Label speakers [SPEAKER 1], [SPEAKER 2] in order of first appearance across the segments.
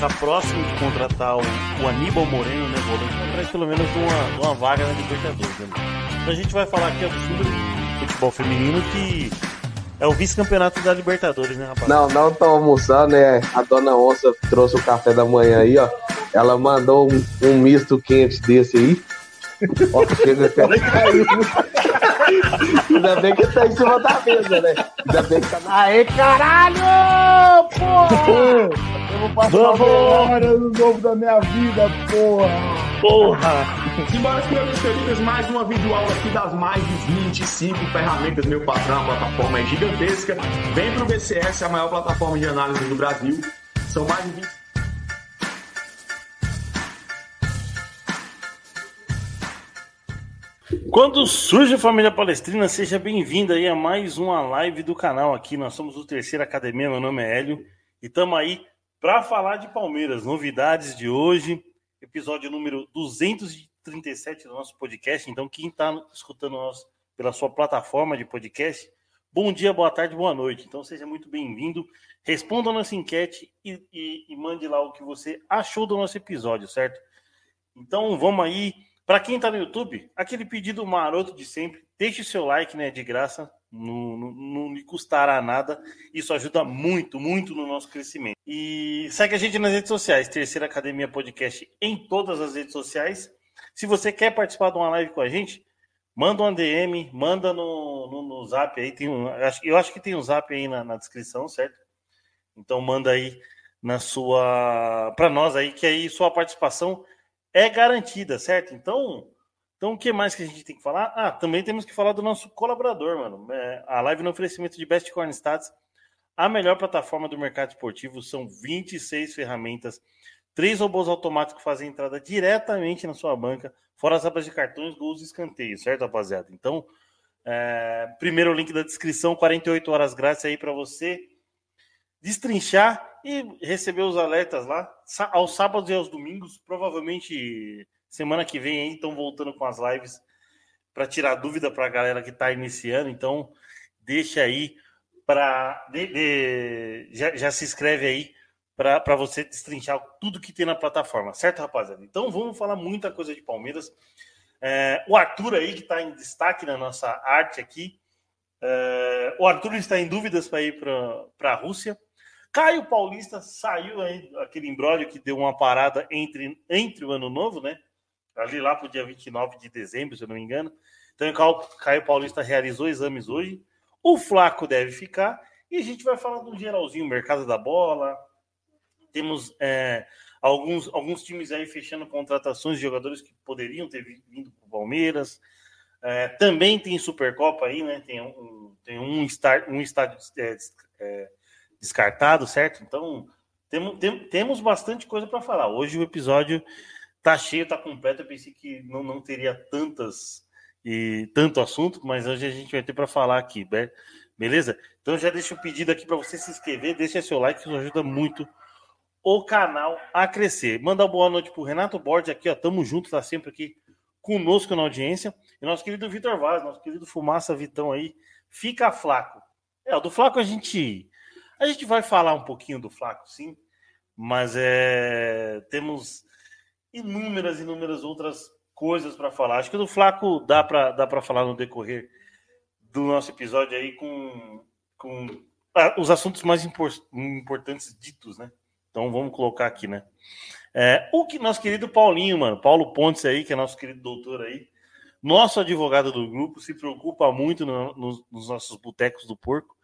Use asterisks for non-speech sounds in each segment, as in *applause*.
[SPEAKER 1] está próximo de contratar o, o Aníbal Moreno, né, volante, atrás pelo menos de uma, de uma vaga na Libertadores. Né? Então a gente vai falar aqui do futebol feminino que é o vice-campeonato da Libertadores, né, rapaz?
[SPEAKER 2] Não, não tô almoçando, né? A dona Onça trouxe o café da manhã aí, ó. Ela mandou um, um misto quente desse aí. Ó, chega até caiu. Ainda bem que tá em cima da mesa, né? Ainda bem que tá na.
[SPEAKER 3] Aê, caralho! Porra! Eu vou passar
[SPEAKER 1] Vamos!
[SPEAKER 3] hora no novo da minha vida, porra!
[SPEAKER 1] Porra!
[SPEAKER 4] Simbora, queridos, mais uma videoaula aqui das mais de 25 ferramentas, meu patrão, a plataforma é gigantesca. Vem pro BCS, a maior plataforma de análise do Brasil. São mais de 20
[SPEAKER 1] Quando surge a família palestrina, seja bem-vindo aí a mais uma live do canal aqui. Nós somos o Terceira Academia, meu nome é Hélio e estamos aí para falar de Palmeiras, novidades de hoje, episódio número 237 do nosso podcast. Então, quem está escutando nós pela sua plataforma de podcast, bom dia, boa tarde, boa noite. Então, seja muito bem-vindo. Responda a nossa enquete e, e- e mande lá o que você achou do nosso episódio, certo? Então, vamos aí. Para quem está no YouTube, aquele pedido maroto de sempre, deixe seu like, né? De graça, não, não, não lhe custará nada. Isso ajuda muito, muito no nosso crescimento. E segue a gente nas redes sociais, Terceira Academia Podcast em todas as redes sociais. Se você quer participar de uma live com a gente, manda um DM, manda no, no, no zap aí. Tem um, eu acho- que tem um zap aí na, na descrição, certo? Então manda aí na sua. para nós aí, que aí sua participação é garantida, certo? Então, então o que mais que a gente tem que falar? Ah, também temos que falar do nosso colaborador, mano. É, a live no oferecimento de Best Corn Stats, a melhor plataforma do mercado esportivo. São 26 ferramentas, três robôs automáticos fazem entrada diretamente na sua banca, fora as abas de cartões, gols e escanteios, certo, rapaziada? Então, é, primeiro link da descrição, 48 horas grátis aí para você destrinchar e receber os alertas lá aos sábados e aos domingos. Provavelmente semana que vem aí estão voltando com as lives para tirar dúvida para a galera que está iniciando. Então, deixa aí para. Já, já se inscreve aí para você destrinchar tudo que tem na plataforma, certo, rapaziada? Então, vamos falar muita coisa de Palmeiras. É, o Arthur aí, que está em destaque na nossa arte aqui. É, o Arthur está em dúvidas para ir para a Rússia. Caio Paulista saiu aí, aquele imbróglio que deu uma parada entre, entre o ano novo, né? Ali lá para o dia 29 de dezembro, se eu não me engano. Então, Caio- Paulista realizou exames hoje. O Flaco deve ficar. E a gente vai falar do geralzinho, mercado da bola. Temos é, alguns, alguns times aí fechando contratações de jogadores que poderiam ter vi- vindo para o Palmeiras. É, também tem Supercopa aí, né? Tem um, tem um, estar, um estádio é, é, descartado, certo? Então, temos, tem- temos bastante coisa para falar. Hoje o episódio tá cheio, tá completo. Eu pensei que não, não teria tantas e tanto assunto, mas hoje a gente vai ter para falar aqui, be- beleza? Então já deixa o pedido aqui para você se inscrever, deixa seu like, que isso ajuda muito o canal a crescer. Manda boa noite pro Renato Borges aqui, ó, tamo junto, tá sempre aqui conosco na audiência. E nosso querido Vitor Vaz, nosso querido Fumaça Vitão aí, fica flaco. É, o do Flaco a gente a gente vai falar um pouquinho do Flaco, sim, mas é temos inúmeras, inúmeras outras coisas para falar. Acho que do Flaco dá para dá falar no decorrer do nosso episódio aí com, com ah, os assuntos mais impor- importantes ditos, né? Então vamos colocar aqui, né? É, o que nosso querido Paulinho, mano, Paulo Pontes aí, que é nosso querido doutor aí, nosso advogado do grupo, se preocupa muito no- nos, nos nossos botecos do porco,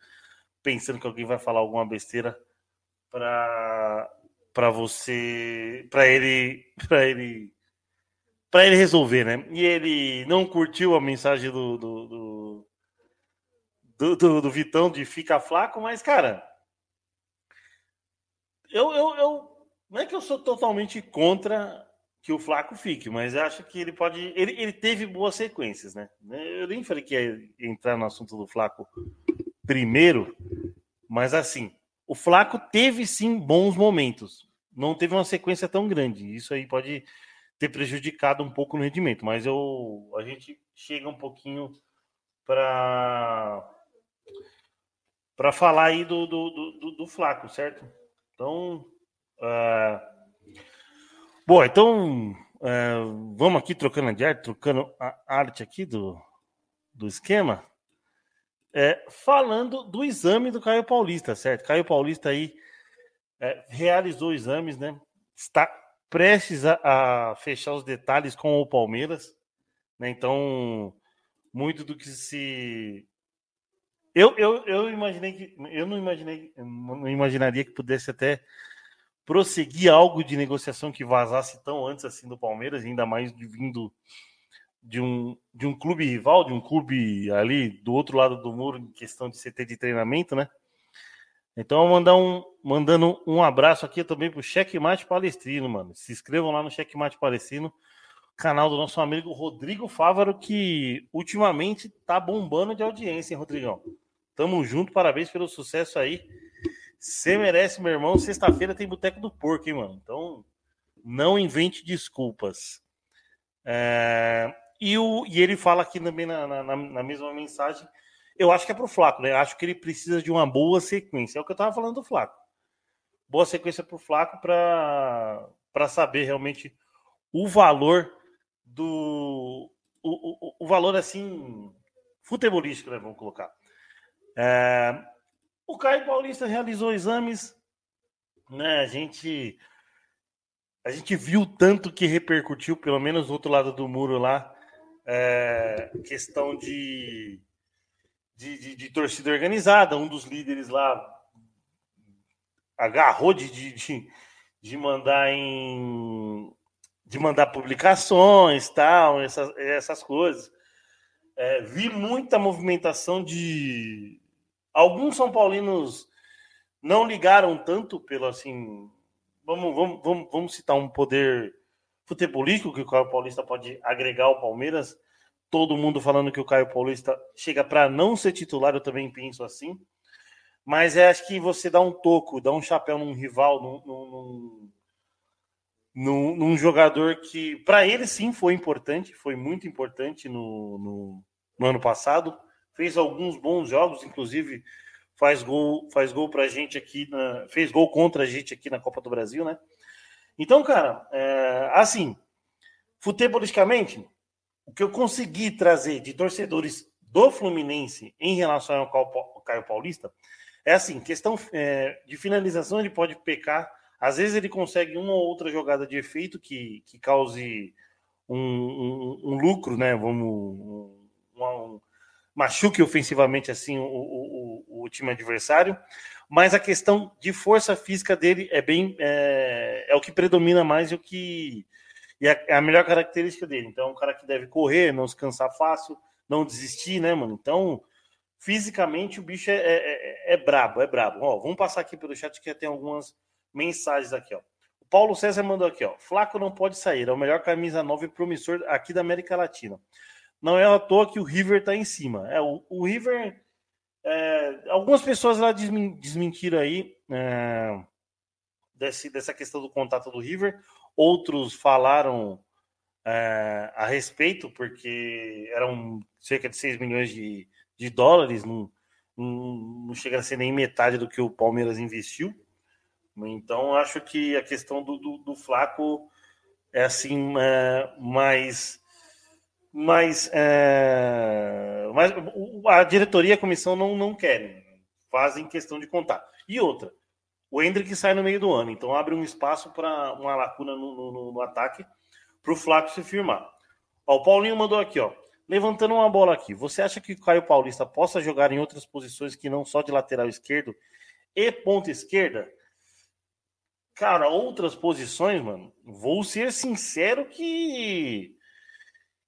[SPEAKER 1] pensando que alguém vai falar alguma besteira para para você, para ele, *laughs* para ele, para ele resolver, né? E ele não curtiu a mensagem do do, do, do, do- do Vitão de fica flaco, mas cara, eu, eu, eu não é que eu sou totalmente contra que o Flaco fique, mas eu acho que ele pode. Ele, ele teve boas sequências, né? Eu nem falei que ia entrar no assunto do Flaco primeiro, mas assim, o Flaco teve sim bons momentos. Não teve uma sequência tão grande. Isso aí pode ter prejudicado um pouco no rendimento, mas eu a gente chega um pouquinho para para falar aí do, do, do, do- Flaco, certo? Então, Uh, bom, então uh, vamos aqui trocando de arte, trocando a arte aqui do, do esquema. É, falando do exame do Caio Paulista, certo? Caio Paulista aí é, realizou exames, né? Está prestes a, a, fechar os detalhes com o Palmeiras, né? Então, muito do que se eu, eu, eu imaginei que eu não imaginei, não imaginaria que pudesse até prosseguir algo de negociação que vazasse tão antes assim do Palmeiras, ainda mais vindo de um, de um clube rival, de um clube ali do outro lado do muro em questão de CT de treinamento, né? Então, mandar um, mandando um abraço aqui também pro Checkmate Palestrino, mano. Se inscrevam lá no Checkmate Palestrino, canal do nosso amigo Rodrigo Fávaro, que ultimamente tá bombando de audiência, hein, Rodrigão? Tamo junto, parabéns pelo sucesso aí. Você merece, meu irmão. Sexta-feira tem Boteco do Porco, hein, mano? Então, não invente desculpas. É... E, o... e ele fala aqui também na, na, na mesma mensagem. Eu acho que é pro Flaco, né? Acho que ele precisa de uma boa sequência. É o que eu tava falando do Flaco. Boa sequência pro Flaco para saber realmente o valor do. O, o, o valor, assim, futebolístico, né? Vamos colocar. É, o Caio Paulista realizou exames, né? A gente a gente viu tanto que repercutiu, pelo menos do outro lado do muro lá, é, questão de, de, de, de, torcida organizada. Um dos líderes lá agarrou de, de, de mandar em de mandar publicações, tal, essas, essas coisas. É, vi muita movimentação de Alguns São Paulinos não ligaram tanto pelo assim. Vamos, vamos, vamos, vamos citar um poder futebolístico que o Caio Paulista pode agregar ao Palmeiras. Todo mundo falando que o Caio Paulista chega para não ser titular, eu também penso assim. Mas é acho que você dá um toco, dá um chapéu num rival, num, num, num, num jogador que, para ele, sim, foi importante, foi muito importante no, no, no ano passado fez alguns bons jogos, inclusive faz gol, faz gol pra gente aqui, na, fez gol contra a gente aqui na Copa do Brasil, né? Então, cara, é, assim, futebolisticamente, o que eu consegui trazer de torcedores do Fluminense em relação ao Caio Paulista é assim, questão é, de finalização ele pode pecar, às vezes ele consegue uma ou outra jogada de efeito que, que cause um, um, um lucro, né? Vamos um, um, machuque ofensivamente assim o, o, o, time adversário, mas a questão de força física dele é bem é, é o que predomina mais e o que e é a melhor característica dele. Então, é um cara que deve correr, não se cansar fácil, não desistir, né, mano? Então, fisicamente o bicho é, é, é, é brabo, é brabo. Ó, vamos passar aqui pelo chat que tem algumas mensagens aqui, ó. O Paulo César mandou aqui, ó. Flaco não pode sair, é o melhor camisa 9 promissor aqui da América Latina não é à toa que o River está em cima. É, o, o River. É, algumas pessoas lá desmentiram aí é, desse, dessa questão do contato do River, outros falaram é, a respeito, porque eram cerca de 6 milhões de, de dólares, não, não, não chega a ser nem metade do que o Palmeiras investiu. Então, acho que a questão do, do, do Flaco é assim, é, mais mas, é, mas a diretoria e a comissão não, não querem, fazem questão de contar. E outra, o Hendrick sai no meio do ano, então abre um espaço para uma lacuna no, no, no ataque para o Flávio se firmar. Ó, o Paulinho mandou aqui, ó. Levantando uma bola aqui, você acha que o Caio Paulista possa jogar em outras posições que não só de lateral esquerdo e ponta esquerda? Cara, outras posições, mano, vou ser sincero que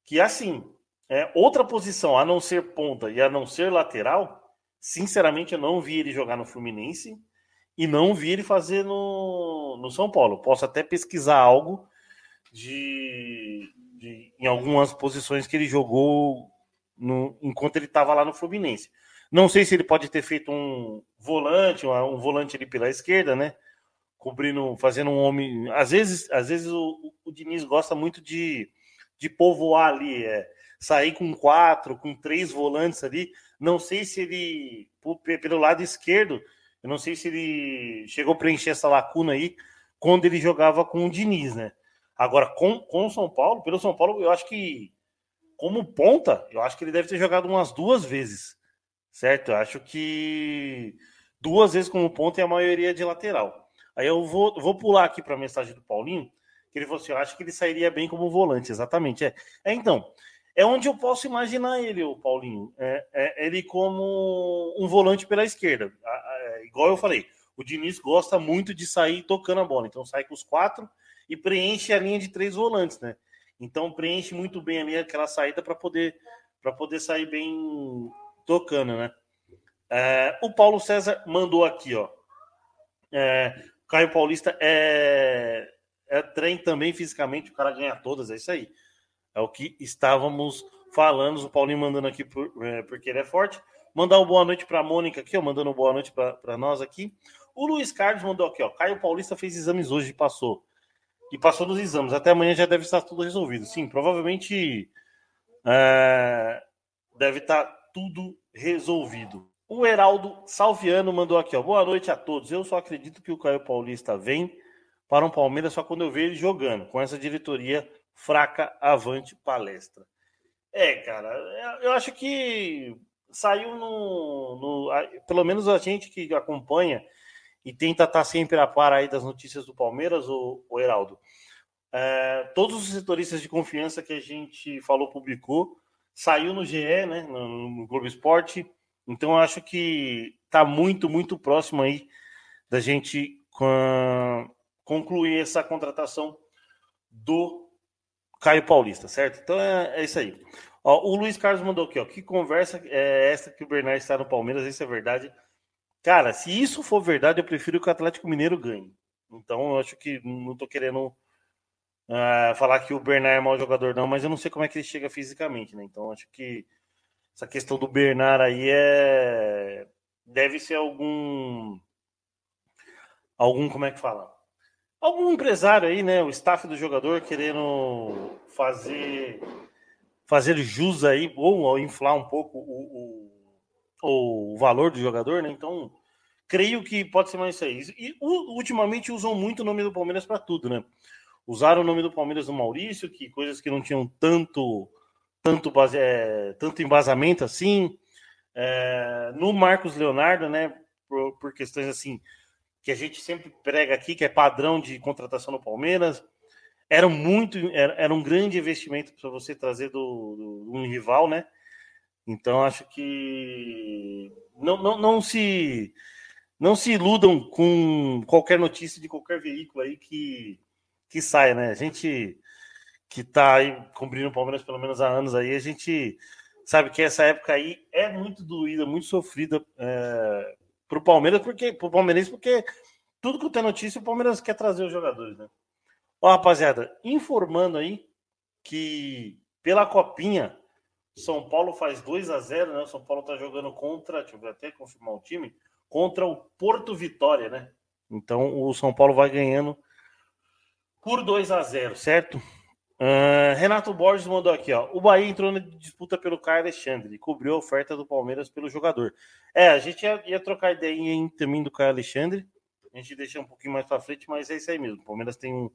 [SPEAKER 1] que assim, é, outra posição a não ser ponta e a não ser lateral, sinceramente eu não vi ele jogar no Fluminense e não vi ele fazer no, no São Paulo. Posso até pesquisar algo de, de em algumas posições que ele jogou no, enquanto ele estava lá no Fluminense. Não sei se ele pode ter feito um volante, um, volante ali pela esquerda, né? Cobrindo, fazendo um homem. Às vezes, às vezes o, o Diniz gosta muito de de povoar ali, é, sair com quatro, com três volantes ali. Não sei se ele, pelo lado esquerdo, eu não sei se ele chegou a preencher essa lacuna aí, quando ele jogava com o Diniz, né? Agora, com, com o São Paulo, pelo São Paulo, eu acho que, como ponta, eu acho que ele deve ter jogado umas duas vezes, certo? Eu acho que duas vezes como ponta e a maioria de lateral. Aí eu vou, vou pular aqui para a mensagem do Paulinho, que ele falou assim: eu acho que ele sairia bem como volante, exatamente. É, é então, é onde eu posso imaginar ele, o Paulinho. É, é, ele como um volante pela esquerda. É, igual eu falei, o Diniz gosta muito de sair tocando a bola. Então sai com os quatro e preenche a linha de três volantes, né? Então preenche muito bem ali aquela saída para poder para poder sair bem tocando, né? É, o Paulo César mandou aqui, ó. É, Caio Paulista é, é trem também fisicamente, o cara ganha todas, é isso aí. É o que estávamos falando. O Paulinho mandando aqui por, é, porque ele é forte. Mandar uma boa noite para a Mônica aqui, ó, mandando uma boa noite para nós aqui. O Luiz Carlos mandou aqui, ó. Caio Paulista fez exames hoje e passou. E passou nos exames. Até amanhã já deve estar tudo resolvido. Sim, provavelmente é, deve estar tudo resolvido. O Heraldo Salviano mandou aqui, ó. Boa noite a todos. Eu só acredito que o Caio Paulista vem para um Palmeiras só quando eu ver ele jogando, com essa diretoria fraca avante palestra. É, cara, eu acho que saiu no, no, Pelo menos a gente que acompanha e tenta estar sempre a par aí das notícias do Palmeiras, o, o Heraldo. É, todos os setoristas de confiança que a gente falou, publicou, saiu no GE, né, no, no Globo Esporte. Então, acho que está muito, muito próximo aí da gente concluir essa contratação do Caio Paulista, certo? Então é, é isso aí. Ó, o Luiz Carlos mandou aqui, ó. Que conversa é essa que o Bernard está no Palmeiras? Isso é verdade. Cara, se isso for verdade, eu prefiro que o Atlético Mineiro ganhe. Então eu acho que não tô querendo uh, falar que o Bernard é mau jogador, não, mas eu não sei como é que ele chega fisicamente, né? Então acho que essa questão do Bernard aí é. Deve ser algum. Algum, como é que fala? Algum empresário aí, né, o staff do jogador querendo fazer fazer jus aí ou inflar um pouco o, o, o valor do jogador, né? Então, creio que pode ser mais isso aí. E ultimamente usam muito o nome do Palmeiras para tudo, né? Usaram o nome do Palmeiras no Maurício, que coisas que não tinham tanto tanto base, é, tanto embasamento assim. É, no Marcos Leonardo, né? Por, por questões assim que a gente sempre prega aqui, que é padrão de contratação no Palmeiras. Era muito, era, era um grande investimento para você trazer do, do, um rival, né? Então acho que não, não, não se não se iludam com qualquer notícia de qualquer veículo aí que, que saia, né? A gente que está aí cobrindo o Palmeiras pelo menos há anos aí, a gente sabe que essa época aí é muito doída, muito sofrida é, pro Palmeiras, porque pro Palmeirense, porque tudo que tem notícia, o Palmeiras quer trazer os jogadores, né? Ó, rapaziada, informando aí que pela copinha São Paulo faz 2 a 0, né? São Paulo tá jogando contra, deixa eu até confirmar o time, contra o Porto Vitória, né? Então o São Paulo vai ganhando por 2 a 0, certo? Uh, Renato Borges mandou aqui, ó. O Bahia entrou na disputa pelo Caio Alexandre e cobriu a oferta do Palmeiras pelo jogador. É, a gente ia, ia trocar ideia em também do Caio Alexandre. A gente deixa um pouquinho mais para frente, mas é isso aí mesmo. O Palmeiras tem um,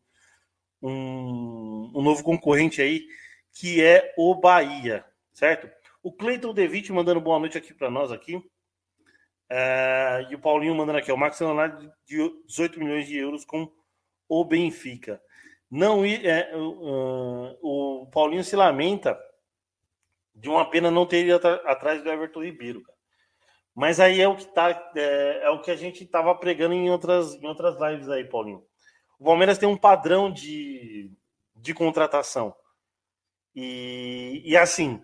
[SPEAKER 1] um, um, novo concorrente aí, que é o Bahia, certo? O Cleiton Devitt mandando boa noite aqui para nós aqui. Uh, e o Paulinho mandando aqui, ó, o Max Leonardo de 18 milhões de euros com o Benfica não ir. É, uh, o Paulinho se lamenta de uma pena não ter ido atrás do Everton Ribeiro. Mas aí é o que tá, é, é o que a gente estava pregando em outras, em outras lives aí, Paulinho. O Palmeiras tem um padrão de, de contratação. E, e assim,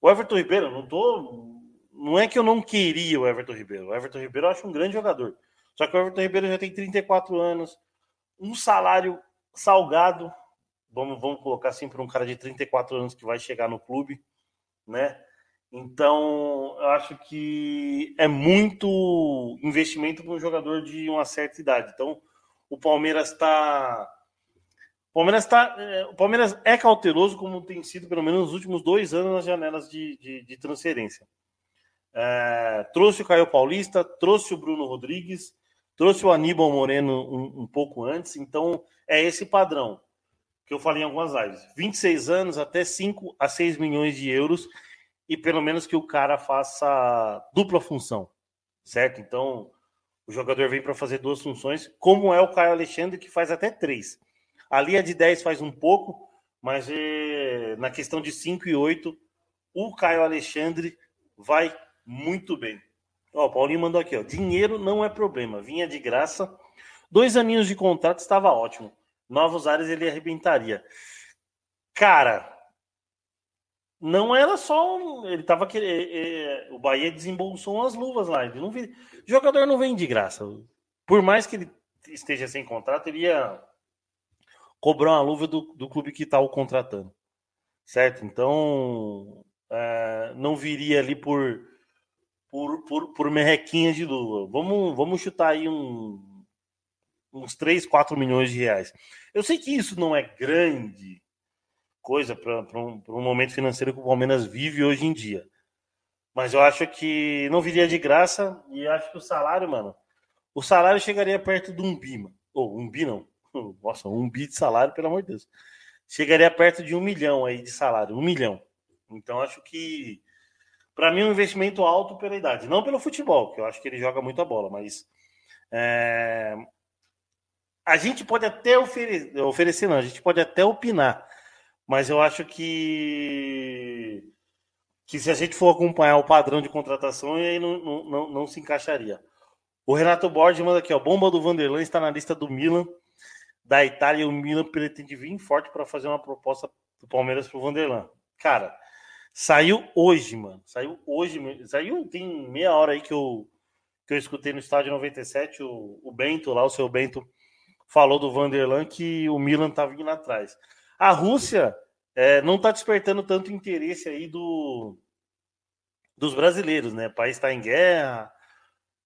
[SPEAKER 1] o Everton Ribeiro, não tô. Não é que eu não queria o Everton Ribeiro. O Everton Ribeiro eu acho um grande jogador. Só que o Everton Ribeiro já tem 34 anos, um salário salgado, vamos, vamos colocar assim para um cara de 34 anos que vai chegar no clube, né? Então, eu acho que é muito investimento para um jogador de uma certa idade. Então, o Palmeiras está Palmeiras, tá, é, o Palmeiras é cauteloso, como tem sido pelo menos nos últimos dois anos nas janelas de, de, de transferência. É, trouxe o Caio Paulista, trouxe o Bruno Rodrigues, Trouxe o Aníbal Moreno um, um pouco antes, então é esse padrão que eu falei em algumas lives. 26 anos, até 5 a 6 milhões de euros, e pelo menos que o cara faça dupla função, certo? Então, o jogador vem para fazer duas funções, como é o Caio Alexandre, que faz até três. A linha de 10 faz um pouco, mas é, na questão de 5 e 8, o Caio Alexandre vai muito bem. Ó, o Paulinho mandou aqui, ó. Dinheiro não é problema, vinha de graça. Dois aninhos de contrato estava ótimo. Novos áreas ele arrebentaria. Cara, não era só. Ele tava querendo. É, o Bahia desembolsou umas luvas lá. Ele não vi, o jogador não vem de graça. Por mais que ele esteja sem contrato, ele ia cobrar uma luva do, do clube que está o contratando. Certo? Então, é, não viria ali por, por, por, por merrequinha de luva. Vamos, vamos chutar aí um, uns 3, 4 milhões de reais. Eu sei que isso não é grande coisa para um, um momento financeiro que o Palmeiras vive hoje em dia. Mas eu acho que não viria de graça e acho que o salário, mano, o salário chegaria perto de um bi, mano. Ou um bi não. *laughs* Nossa, um bi de salário, pelo amor de Deus. Chegaria perto de um milhão aí de salário, um milhão. Então acho que para mim é um investimento alto pela idade, não pelo futebol, que eu acho que ele joga muita bola, mas é... a gente pode até oferecer, não, a gente pode até opinar, mas eu acho que que se a gente for acompanhar o padrão de contratação, aí não, não, não, não se encaixaria. O Renato Borges manda aqui, ó, bomba do Vanderlan está na lista do Milan, da Itália, o Milan pretende vir forte para fazer uma proposta do Palmeiras para o Vanderlan. Cara, saiu hoje, mano, saiu hoje, saiu tem meia hora aí que eu, que eu escutei no estádio 97, o, o Bento lá, o seu Bento, falou do Vanderlan que o Milan tá vindo atrás. A Rússia é, não está despertando tanto interesse aí do, dos brasileiros, né? O país está em guerra,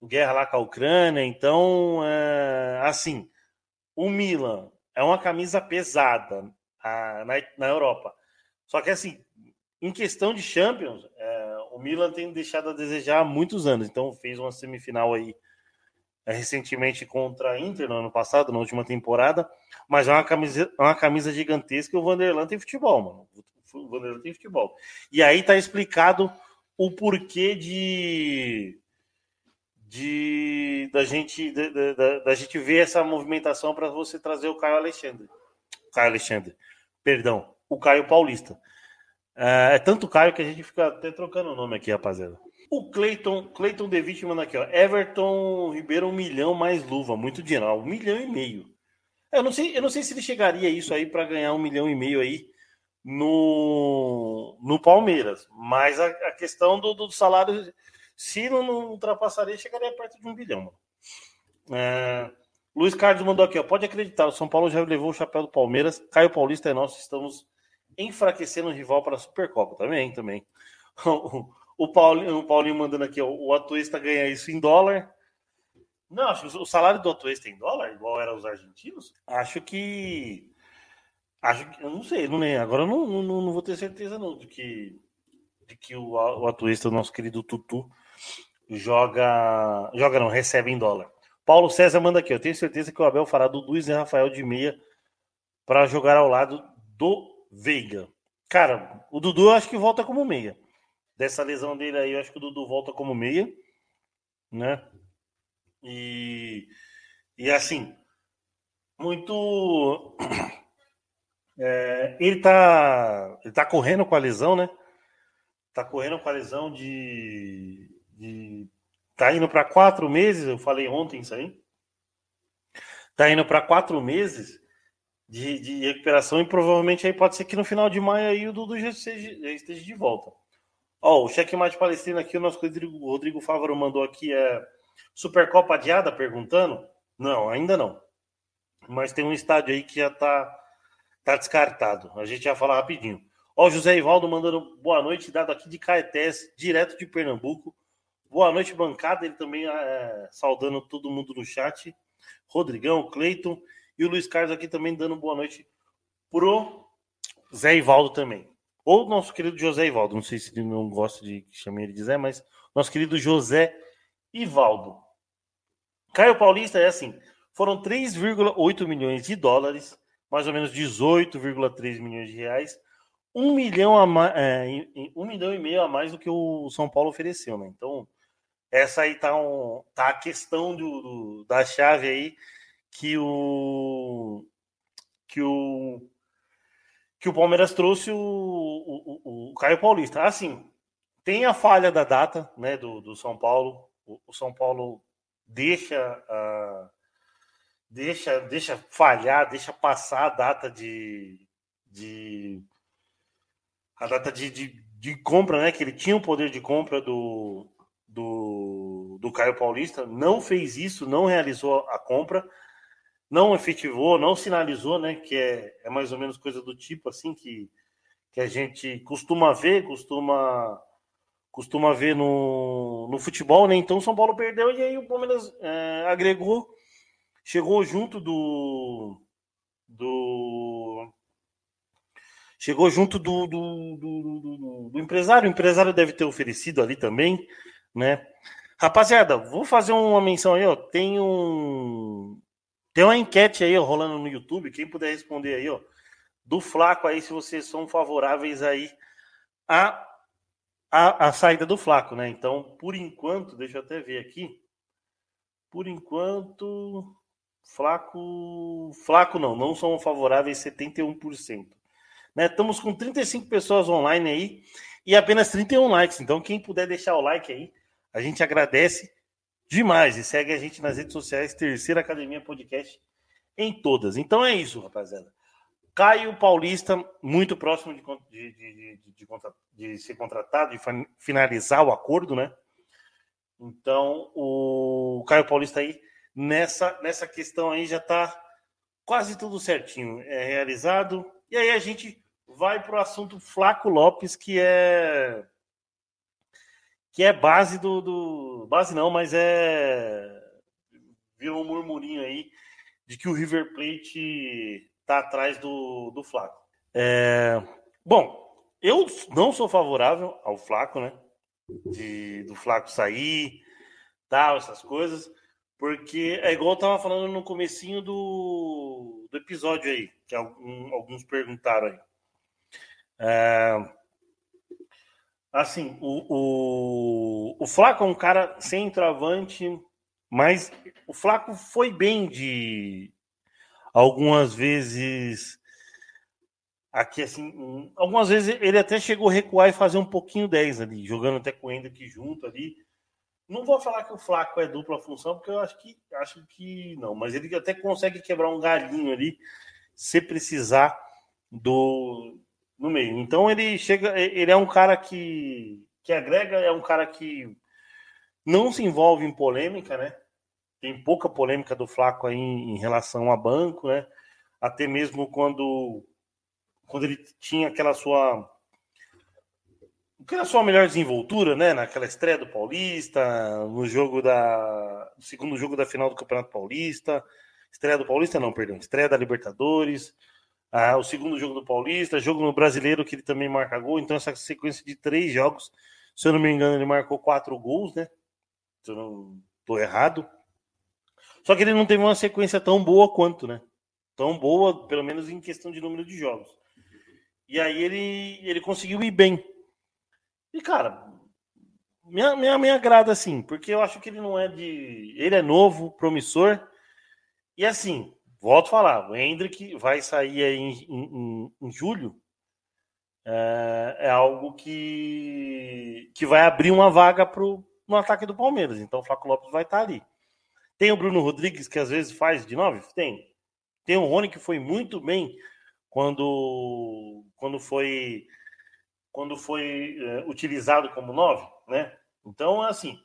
[SPEAKER 1] guerra lá com a Ucrânia, então, é, assim, o Milan é uma camisa pesada a, na, na Europa. Só que, assim, em questão de Champions, é, o Milan tem deixado a desejar há muitos anos, então fez uma semifinal aí é, recentemente contra a Inter no ano passado, na última temporada, mas é uma camisa, é uma camisa gigantesca e o Vanderlan tem futebol, mano. O Vanderlan tem futebol. E aí tá explicado o porquê de de da gente da, da, da gente ver essa movimentação para você trazer o Caio Alexandre. Caio Alexandre, perdão, o Caio Paulista. É, é tanto Caio que a gente fica até trocando o nome aqui, rapaziada. O Cleiton, Cleiton Devitt manda aqui, ó. Everton Ribeiro, um milhão mais luva, muito dinheiro, um milhão e meio. Eu não sei, eu não sei se ele chegaria isso aí para ganhar um milhão e meio aí no, no Palmeiras, mas a, a questão do, do, salário, se não, não, ultrapassaria, chegaria perto de um bilhão. É, Luiz Carlos mandou aqui, ó. Pode acreditar, o São Paulo já levou o chapéu do Palmeiras. Caio Paulista é nosso, estamos enfraquecendo o rival para a Supercopa. Também, também. *laughs* O Paulinho, o Paulinho mandando aqui, o Atuesta ganha isso em dólar. Não, acho que o salário do Atuesta é em dólar, igual era os argentinos. Acho que. Acho que. Eu não sei, não lembro. Agora eu não, não, não vou ter certeza, não, de que, de que o, o Atuesta, o nosso querido Tutu, joga. Joga não, recebe em dólar. Paulo César manda aqui, eu tenho certeza que o Abel fará do Luiz e Rafael de meia para jogar ao lado do Veiga. Cara, o Dudu eu acho que volta como meia dessa lesão dele aí, eu acho que o Dudu volta como meia, né? E, e assim, muito. *clears throat* É, ele tá, ele tá correndo com a lesão, né? Tá correndo com a lesão de. de tá indo para quatro meses, eu falei ontem isso aí. Tá indo para quatro meses de, de recuperação e provavelmente aí pode ser que no final de maio aí o Dudu já, seja, já esteja de volta. Ó, o checkmate palestino aqui, o nosso Rodrigo, Rodrigo Fávaro mandou aqui é Supercopa adiada, perguntando? Não, ainda não. Mas tem um estádio aí que já tá, tá descartado. A gente vai falar rapidinho. Ó, o José Ivaldo mandando boa noite, dado aqui de Caetés, direto de Pernambuco. Boa noite, bancada. Ele também é, saudando todo mundo no chat. Rodrigão, Cleiton e o Luiz Carlos aqui também dando boa noite pro Zé Ivaldo também. Ou nosso querido José Ivaldo, não sei se ele não gosta de chamar ele de Zé, mas nosso querido José Ivaldo. Caio Paulista é assim: foram 3,8 milhões de dólares, mais ou menos 18,3 milhões de reais, um milhão, a mais, é, um milhão e meio a mais do que o São Paulo ofereceu, né? Então, essa aí tá, um, tá a questão do, do, da chave aí que o que o que o Palmeiras trouxe o, o, o, Caio Paulista. Assim, tem a falha da data, né, do, do São Paulo. O, o São Paulo deixa uh, deixa deixa falhar, deixa passar a data de, de a data de, de, de, compra, né? Que ele tinha o poder de compra do, do, do Caio Paulista, não fez isso, não realizou a compra, não efetivou, não sinalizou, né? Que é, é mais ou menos coisa do tipo assim que, que a gente costuma ver, costuma costuma ver no, no futebol, né? Então São Paulo perdeu e aí o Palmeiras é, agregou, chegou junto do do chegou junto do, do, do, do, empresário. O empresário deve ter oferecido ali também, né? Rapaziada, vou fazer uma menção aí, ó. Tem um. Tem uma enquete aí ó, rolando no YouTube. Quem puder responder aí, ó. Do Flaco aí, se vocês são favoráveis aí a, a, a saída do Flaco, né? Então, por enquanto, deixa eu até ver aqui. Por enquanto, Flaco. Flaco não, não são favoráveis 71%. Né? Estamos com 35 pessoas online aí e apenas 31 likes. Então, quem puder deixar o like aí, a gente agradece demais. E segue a gente nas redes sociais, Terceira Academia Podcast, em todas. Então é isso, rapaziada. Caio Paulista, muito próximo de, de, de, de, ser contratado, de finalizar o acordo, né? Então, o Caio Paulista aí, nessa, nessa questão aí, já está quase tudo certinho. É realizado. E aí a gente vai para o assunto Flaco Lopes, que é que é base do, do, base não, mas é virou um murmurinho aí de que o River Plate está atrás do, do Flaco. É, bom, eu não sou favorável ao Flaco, né? De, do Flaco sair, tal, essas coisas, porque é igual eu tava falando no comecinho do, do episódio aí, que alguns perguntaram aí. É, assim, o, o, o Flaco é um cara sem travante, mas o Flaco foi bem de algumas vezes aqui assim, algumas vezes ele até chegou a recuar e fazer um pouquinho 10 ali, jogando até com o Hendrick junto ali. Não vou falar que o Flaco é dupla função, porque eu acho que acho que não, mas ele até consegue quebrar um galinho ali se precisar do no meio. Então ele chega, ele é um cara que, que agrega, é um cara que não se envolve em polêmica, né? Tem pouca polêmica do Flaco aí em, relação a banco, né? Até mesmo quando quando ele tinha aquela sua aquela sua melhor desenvoltura, né? Naquela estreia do Paulista, no jogo da segundo jogo da final do Campeonato Paulista, estreia do Paulista não, perdão, estreia da Libertadores ah, o segundo jogo do Paulista, jogo no Brasileiro que ele também marca gol. Então, essa sequência de três jogos, se eu não me engano, ele marcou quatro gols, né? Se eu não estou errado. Só que ele não teve uma sequência tão boa quanto, né? Tão boa, pelo menos em questão de número de jogos. E aí ele, ele conseguiu ir bem. E, cara, me, me, me agrada assim, porque eu acho que ele não é de. Ele é novo, promissor. E assim, volto a falar, o Hendrick vai sair aí em, em, em julho. É, é, algo que, que vai abrir uma vaga pro, no ataque do Palmeiras. Então o Flaco Lopes vai estar ali. Tem o Bruno Rodrigues, que às vezes faz de nove? Tem. Tem o Rony, que foi muito bem quando, quando foi quando foi é, utilizado como nove, né? Então, assim,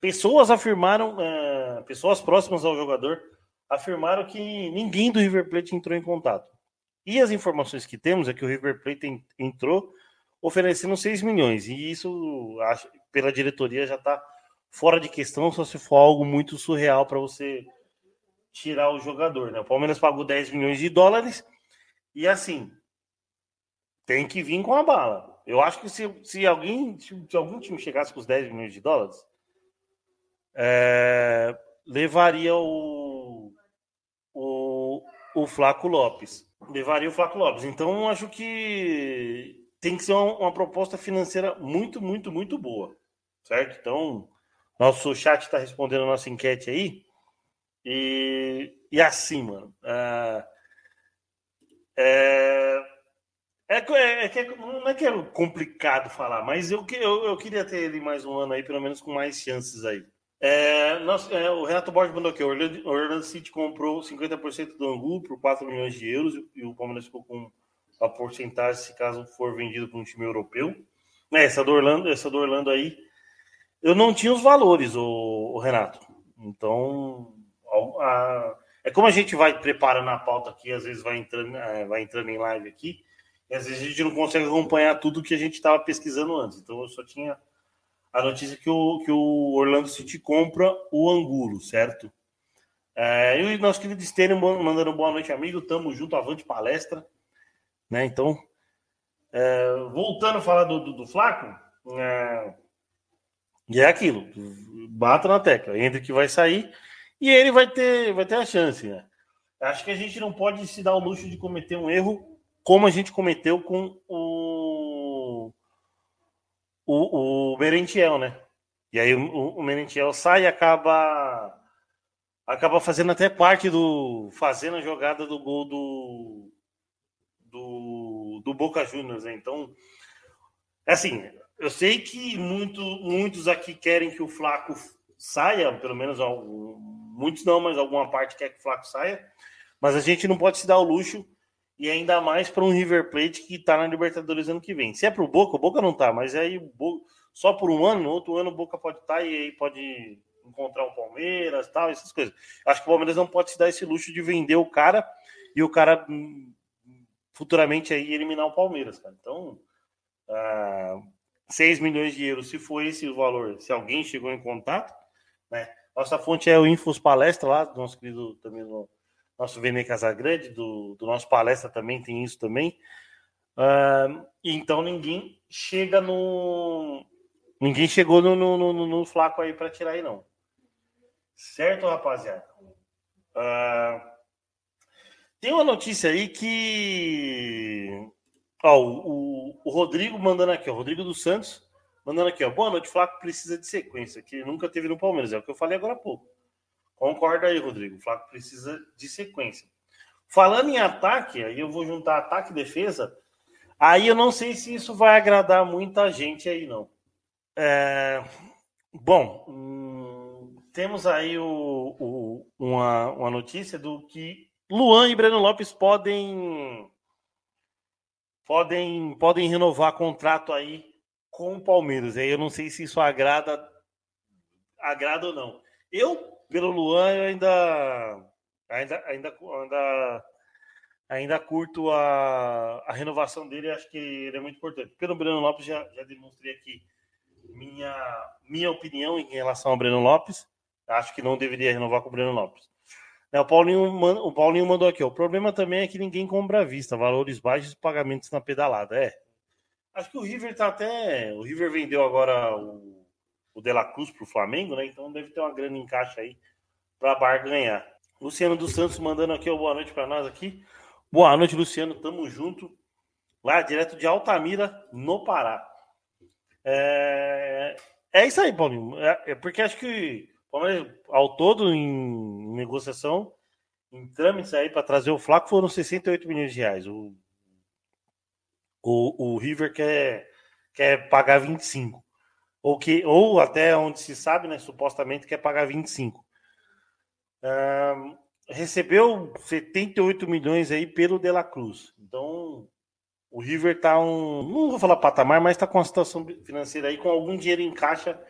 [SPEAKER 1] pessoas afirmaram, é, pessoas próximas ao jogador afirmaram que ninguém do River Plate entrou em contato. E as informações que temos é que o River Plate entrou oferecendo 6 milhões. E isso, pela diretoria, já está fora de questão, só se for algo muito surreal para você tirar o jogador. Né? O Palmeiras pagou 10 milhões de dólares e assim tem que vir com a bala. Eu acho que se, se alguém, se algum time chegasse com os 10 milhões de dólares, é, levaria o, o, Flaco Lopes. Levaria o Flaco Lopes. Então, acho que tem que ser uma, uma, proposta financeira muito, muito, muito boa. Certo? Então, nosso chat está respondendo a nossa enquete aí. E, e assim, mano. Uh, é, é, é, é, é, não é que é complicado falar, mas eu, eu, eu queria ter ele mais um ano aí, pelo menos com mais chances aí. É, nós, é, o Renato Borges mandou aqui: o Orlando, Orlando City comprou 50% do Angu por 4 milhões de euros e o Palmeiras ficou com a porcentagem se caso for vendido para um time europeu. É, essa do Orlando, essa do Orlando aí, eu não tinha os valores, o, o Renato. Então, a, a, é como a gente vai preparando a pauta aqui, às vezes vai entrando, é, vai entrando em live aqui, e às vezes a gente não consegue acompanhar tudo que a gente estava pesquisando antes. Então, eu só tinha a notícia que o, que o Orlando City compra o Angulo, certo? É, e o nosso querido Estênio mandando boa noite, amigo. Tamo junto, avante palestra. Né? Então, é, voltando a falar do, do, do Flaco, é, e é aquilo, bata na tecla, entre que vai sair e ele vai ter, vai ter a chance. Né? Acho que a gente não pode se dar o luxo de cometer um erro como a gente cometeu com o o, o Merentiel, né? E aí o, o Merentiel sai e acaba acaba fazendo até parte do fazendo a jogada do gol do do, do Boca Juniors, né? Então, assim, eu sei que muito, muitos aqui querem que o Flaco saia, pelo menos algum, muitos não, mas alguma parte quer que o Flaco saia, mas a gente não pode se dar o luxo e ainda mais para um River Plate que está na Libertadores ano que vem. Se é para o Boca, o Boca não está, mas aí só por um ano, no outro ano o Boca pode estar tá, e aí pode encontrar o Palmeiras, tal, essas coisas. Acho que o Palmeiras não pode se dar esse luxo de vender o cara e o cara hum, futuramente aí eliminar o Palmeiras, cara. Então, uh, 6 milhões de euros, se for esse o valor, se alguém chegou em contato, né? Nossa fonte é o Infos Palestra lá, do nosso querido também no nosso Vene Casagrande, do, do nosso palestra também tem isso também. Uh, então ninguém chega no. Ninguém chegou no, no, no, no flaco aí para tirar aí, não. Certo, rapaziada? Uh, tem uma notícia aí que. Ó, o, o, Rodrigo mandando aqui, ó, o Rodrigo dos Santos mandando aqui, ó. Boa noite, Flaco precisa de sequência, que nunca teve no Palmeiras, é o que eu falei agora há pouco. Concorda aí, Rodrigo. O Flávio precisa de sequência. Falando em ataque, aí eu vou juntar ataque e defesa. Aí eu não sei se isso vai agradar muita gente aí, não. É... Bom, hum, temos aí o, o, uma, uma notícia do que Luan e Breno Lopes podem podem podem renovar contrato aí com o Palmeiras. Aí eu não sei se isso agrada agrada ou não. Eu pelo Luan, eu ainda, ainda, ainda, ainda, ainda curto a, a renovação dele. Acho que ele é muito importante. Pelo Breno Lopes, já, já demonstrei aqui minha, minha opinião em relação ao Breno Lopes. Acho que não deveria renovar com o Breno Lopes. É, o, Paulinho, o Paulinho mandou aqui. O problema também é que ninguém compra à vista, valores baixos pagamentos na pedalada. É. Acho que o River tá até. O River vendeu agora o o De La Cruz para o Flamengo, né? Então deve ter uma grana em caixa aí para barganhar. Luciano dos Santos mandando aqui uma boa noite para nós aqui. Boa noite, Luciano. Tamo junto. Lá direto de Altamira, no Pará. É, é isso aí, Paulinho. É, é porque acho que ao todo em negociação, em trâmites aí para trazer o Flaco foram 68 milhões de reais. O, o, o River quer, quer pagar 25 ou que ou até onde se sabe, né, supostamente quer pagar 25. Um, recebeu 78 milhões aí pelo De La Cruz. Então, o River tá um, não vou falar patamar, mas está com uma situação financeira aí com algum dinheiro em caixa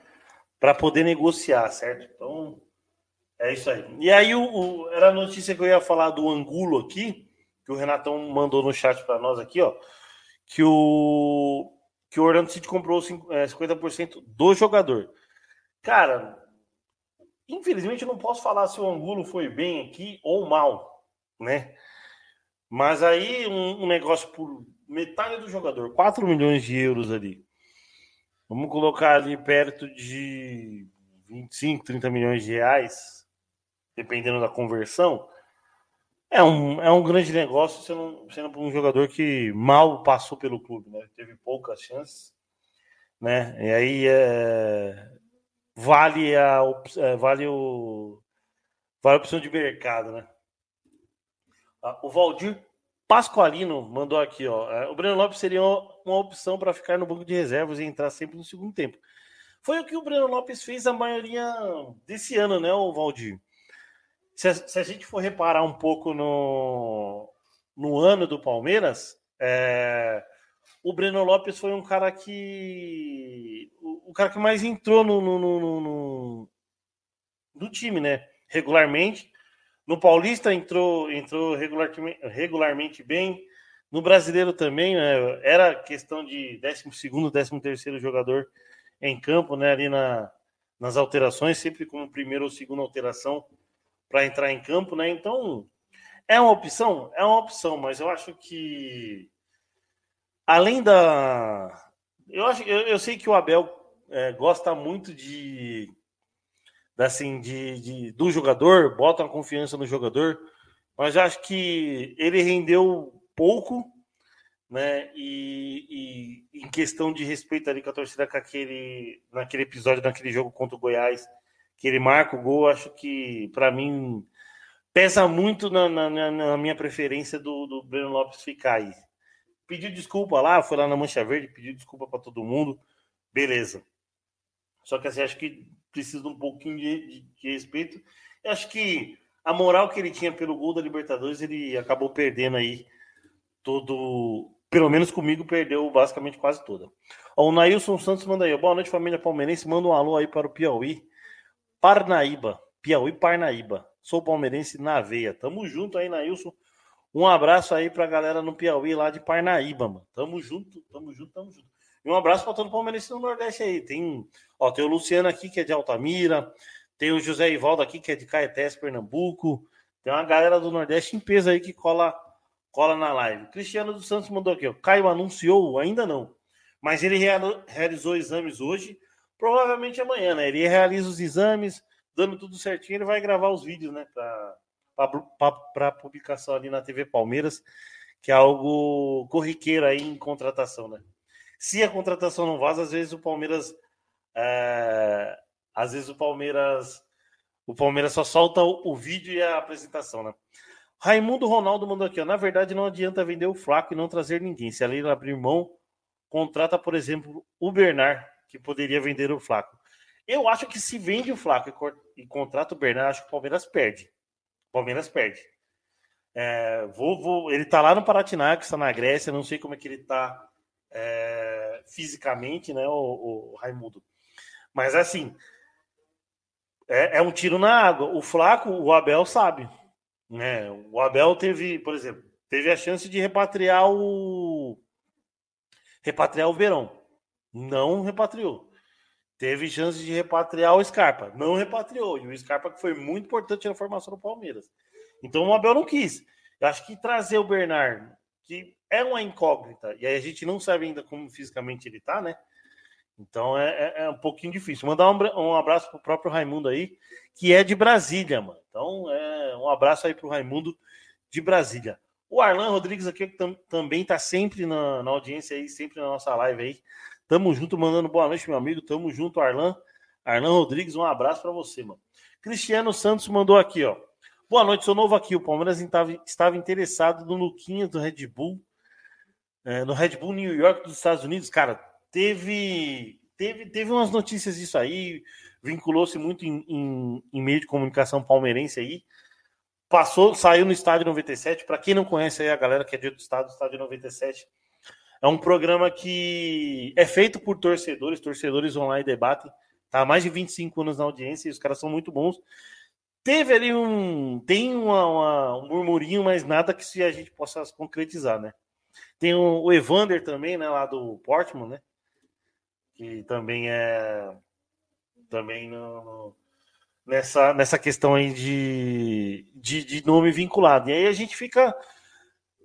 [SPEAKER 1] para poder negociar, certo? Então, é isso aí. E aí o, o, era a notícia que eu ia falar do Angulo aqui, que o Renatão mandou no chat para nós aqui, ó, que o que o Orlando City comprou 50% é, do jogador. Cara, infelizmente eu não posso falar se o Angulo foi bem aqui ou mal, né? Mas aí um, um negócio por metade do jogador, 4 milhões de euros ali. Vamos colocar ali perto de 25, 30 milhões de reais. dependendo da conversão, é um, é um grande negócio sendo, sendo um jogador que mal passou pelo clube, né? Teve poucas chances, né? E aí é, vale a é, vale o vale a opção de mercado, né? Ah, o Valdir Pascoalino mandou aqui, ó. É, o Breno Lopes seria uma opção para ficar no banco de reservas e entrar sempre no segundo tempo. Foi o que o Breno Lopes fez a maioria desse ano, né, o Valdir? Se a, se a gente for reparar um pouco no, no ano do Palmeiras, é, o Breno Lopes foi um cara que. O, o cara que mais entrou no, no, no, no, no time, né? Regularmente. No Paulista entrou, entrou regularmente, regularmente bem. No brasileiro também, né? Era questão de 12, 13 terceiro jogador em campo, né? Ali na, nas alterações, sempre como primeira ou segunda alteração para entrar em campo, né? Então, é uma opção? É uma opção, mas eu acho que além da. Eu, acho, eu, eu sei que o Abel é, gosta muito de. Assim, de, de, do jogador, bota uma confiança no jogador, mas acho que ele rendeu pouco, né? E, e, em questão de respeito ali com a torcida, com aquele, naquele episódio, naquele jogo contra o Goiás, que ele marca o gol, acho que para mim pesa muito na, na, na, minha preferência do, do Breno Lopes ficar aí. Pediu desculpa lá, foi lá na Mancha Verde, pediu desculpa para todo mundo, beleza. Só que assim, acho que precisa um pouquinho de, de, de respeito. Eu acho que a moral que ele tinha pelo gol da Libertadores, ele acabou perdendo aí todo. Pelo menos comigo, perdeu basicamente quase toda. O Nailson Santos manda aí. Boa noite, família palmeirense. Manda um alô aí para o Piauí. Parnaíba, Piauí Parnaíba. Sou palmeirense na veia. Tamo junto aí, Nailson. Um abraço aí pra galera no Piauí lá de Parnaíba, mano. Tamo junto, tamo junto, tamo junto. E um abraço para todo palmeirense no Nordeste aí. Tem, ó, tem o Luciano aqui que é de Altamira, tem o José Ivaldo aqui que é de Caetés, Pernambuco. Tem uma galera do Nordeste em peso aí que cola cola na live. Cristiano dos Santos mandou aqui, ó. Caio anunciou, ainda não. Mas ele realizou exames hoje provavelmente amanhã, né? Ele realiza os exames, dando tudo certinho, ele vai gravar os vídeos, né? Para publicação ali na TV Palmeiras, que é algo corriqueiro aí em contratação, né? Se a contratação não vaza, às vezes o Palmeiras. É... Às vezes o Palmeiras. O Palmeiras só solta o, o vídeo e a apresentação, né? Raimundo Ronaldo mandou aqui, ó. Na verdade, não adianta vender o Flaco e não trazer ninguém. Se a Leila abrir mão, contrata, por exemplo, o Bernard que poderia vender o Flaco. Eu acho que se vende o Flaco e, contrata o Bernardo, acho que o Palmeiras perde. O Palmeiras perde. É, vou, vou, ele tá lá no Paratinac, está na Grécia, não sei como é que ele tá é, fisicamente, né, o, o, Raimundo. Mas assim, é, é, um tiro na água. O Flaco, o Abel sabe. Né? O Abel teve, por exemplo, teve a chance de repatriar o repatriar o Verão não repatriou. Teve chance de repatriar o Scarpa, não repatriou. E o Scarpa que foi muito importante na formação do Palmeiras. Então o Abel não quis. Eu acho que trazer o Bernard, que é uma incógnita, e aí a gente não sabe ainda como fisicamente ele tá, né? Então é, é, é um pouquinho difícil. Mandar um, um abraço pro próprio Raimundo aí, que é de Brasília, mano. Então é um abraço aí pro Raimundo de Brasília. O Arlan Rodrigues aqui que tam, também tá sempre na, na audiência aí, sempre na nossa live aí. Tamo junto, mandando boa noite, meu amigo. Tamo junto, Arlan. Arlan Rodrigues, um abraço para você, mano. Cristiano Santos mandou aqui, ó. Boa noite, sou novo aqui. O Palmeiras estava interessado no Luquinha do Red Bull, é, no Red Bull New York dos Estados Unidos. Cara, teve, teve, teve umas notícias disso aí, vinculou-se muito em, em, em, meio de comunicação palmeirense aí. Passou, saiu no Estádio 97. Para quem não conhece aí, a galera que é de outro estado, Estádio 97 é um programa que é feito por torcedores, torcedores online debatem. Tá há mais de 25 anos na audiência e os caras são muito bons. Teve ali um. Tem uma, uma, um murmurinho, mas nada que a gente possa concretizar, né? Tem o, o Evander também, né? Lá do Portman, né? Que também é. Também no, nessa, nessa questão aí de, de, de nome vinculado. E aí a gente fica.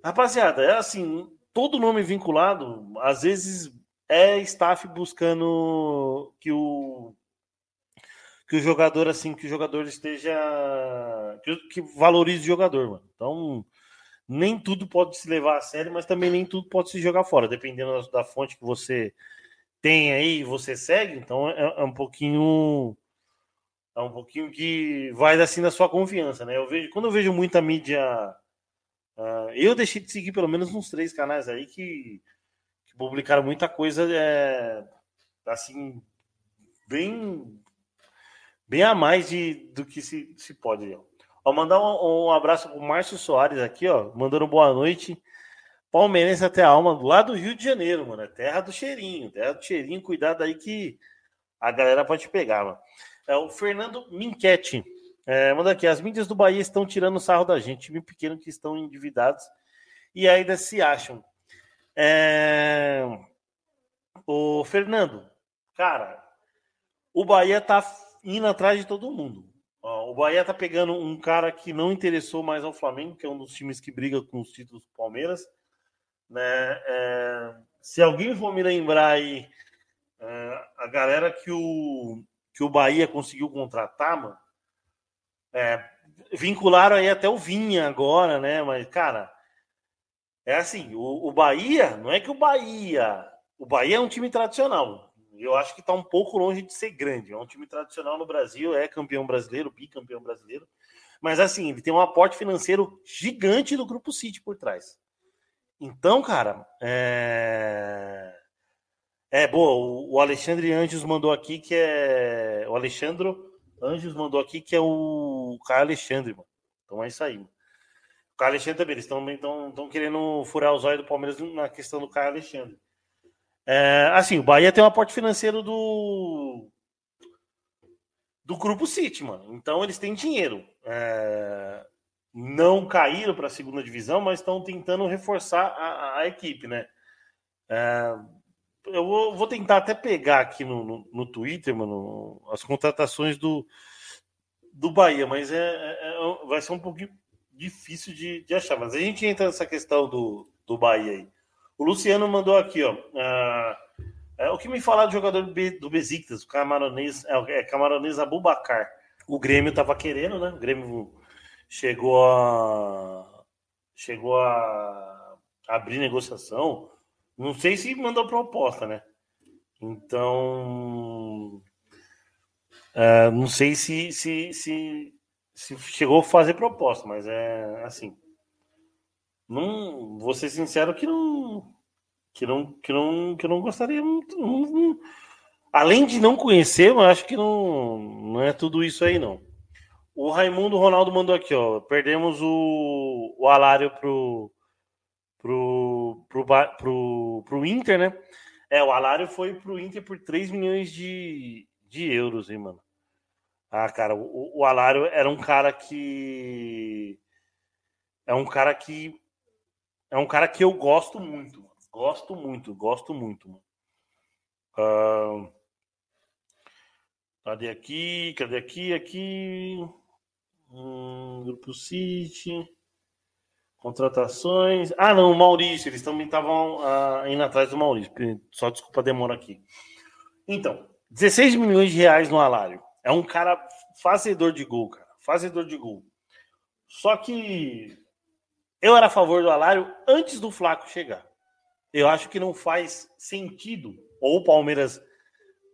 [SPEAKER 1] Rapaziada, é assim, todo nome vinculado, às vezes é staff buscando que o que o jogador, assim, que o jogador esteja. que, que valorize o jogador, mano. Então, nem tudo pode se levar a sério, mas também nem tudo pode se jogar fora, dependendo da, da fonte que você tem aí, você segue. Então, é, é, um pouquinho. É um pouquinho que vai assim da sua confiança, né? Eu vejo, quando eu vejo muita mídia. Uh, eu deixei de seguir pelo menos uns três canais aí que, que publicaram muita coisa é, assim, bem bem a mais de, do que se, se pode. Ó. ó mandar um, um abraço pro Márcio Soares aqui, ó, mandando boa noite. Palmeirense até a alma, lado do Rio de Janeiro, mano. É terra do cheirinho, terra do cheirinho, cuidado aí que a galera pode pegar, mano. É, o Fernando Minquete é, manda aqui: as mídias do Bahia estão tirando sarro da gente, time pequeno que estão endividados e ainda se acham. É... O Fernando, cara, o Bahia tá indo atrás de todo mundo. O Bahia tá pegando um cara que não interessou mais ao Flamengo, que é um dos times que briga com os títulos do Palmeiras. Né? É, se alguém for me lembrar aí, é, a galera que o, que o Bahia conseguiu contratar, mano, é, vincularam aí até o Vinha agora, né? Mas, cara, é assim, o, o Bahia, não é que o Bahia. O Bahia é um time tradicional. Eu acho que está um pouco longe de ser grande. É um time tradicional no Brasil, é campeão brasileiro, bicampeão brasileiro. Mas assim, ele tem um aporte financeiro gigante do Grupo City por trás. Então, cara, é. É, boa, o Alexandre Anjos mandou aqui que é. O Alexandre Anjos mandou aqui que é o Caio Alexandre, mano. Então é isso aí. Mano. O Caio Alexandre também, eles estão querendo furar os olhos do Palmeiras na questão do Caio Alexandre. É, assim, o Bahia tem um aporte financeiro do do grupo City, mano. Então eles têm dinheiro. É, não caíram para a segunda divisão, mas estão tentando reforçar a, a equipe, né? É, eu vou, vou, tentar até pegar aqui no, no, no, Twitter, mano, as contratações do, do Bahia, mas é, é, é vai ser um pouquinho difícil de, de, achar. Mas a gente entra nessa questão do, do Bahia aí. O Luciano mandou aqui, ó. Uh, é, o que me falar do jogador do Besiktas, o camaronês, é, é camaronês Abubacar. O Grêmio tava querendo, né? O Grêmio chegou a chegou a abrir negociação. Não sei se mandou proposta, né? Então, uh, não sei se, se, se, se chegou a fazer proposta, mas é assim. Não, vou ser sincero que não que não que não que não gostaria. Não, não, além de não conhecer, eu acho que não, não é tudo isso aí não. O Raimundo Ronaldo mandou aqui, ó. Perdemos o, o Alário pro pro, pro, pro, pro Inter, né? É, o Alário foi pro Inter por 3 milhões de, de euros, hein, mano. Ah, cara, o, o Alário era um cara que. É um cara que é um cara que eu gosto muito. Gosto muito, gosto muito. Uh, cadê aqui? Cadê aqui? Aqui. Hum, Grupo City. Contratações. Ah, não, Maurício. Eles também estavam uh, indo atrás do Maurício. Só desculpa a demora aqui. Então, 16 milhões de reais no Alário. É um cara fazedor de gol, cara. Fazedor de gol. Só que eu era a favor do Alário antes do Flaco chegar. Eu acho que não faz sentido, ou o Palmeiras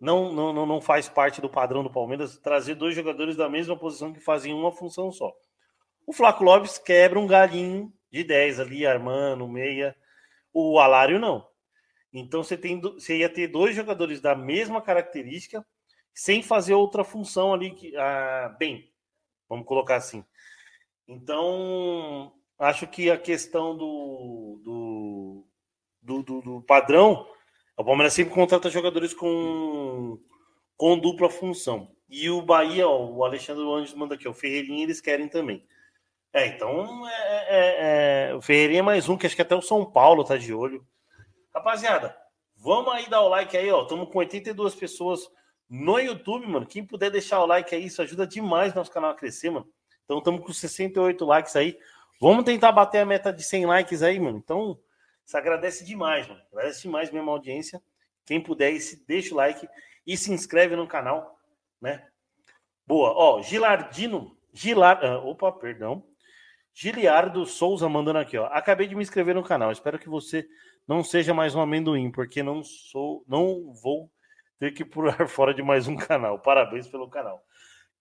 [SPEAKER 1] não, não, não faz parte do padrão do Palmeiras, trazer dois jogadores da mesma posição que faziam uma função só. O Flaco Lopes quebra um galinho de 10 ali, armando, meia. O Alário não. Então você, tem, você ia ter dois jogadores da mesma característica, sem fazer outra função ali. Que, ah, bem, vamos colocar assim. Então, acho que a questão do, do, do, do, do padrão, o Palmeiras sempre contrata jogadores com, com dupla função. E o Bahia, ó, o Alexandre Andes manda aqui, o Ferreirinha eles querem também. É, então é, é, é, é mais um, que acho que até o São Paulo tá de olho. Rapaziada, vamos aí dar o like aí, ó. Estamos com 82 pessoas no YouTube, mano. Quem puder deixar o like aí, isso ajuda demais nosso canal a crescer, mano. Então estamos com 68 likes aí. Vamos tentar bater a meta de 100 likes aí, mano. Então, se agradece demais, mano. Agradece demais mesmo a audiência. Quem puder, deixa o like e se inscreve no canal, né? Boa. Ó, Gilardino. Gilar... Ah, opa, perdão. Giliardo Souza mandando aqui, ó. Acabei de me inscrever no canal. Espero que você não seja mais um amendoim, porque não sou, não vou ter que pular *laughs* fora de mais um canal. Parabéns pelo canal.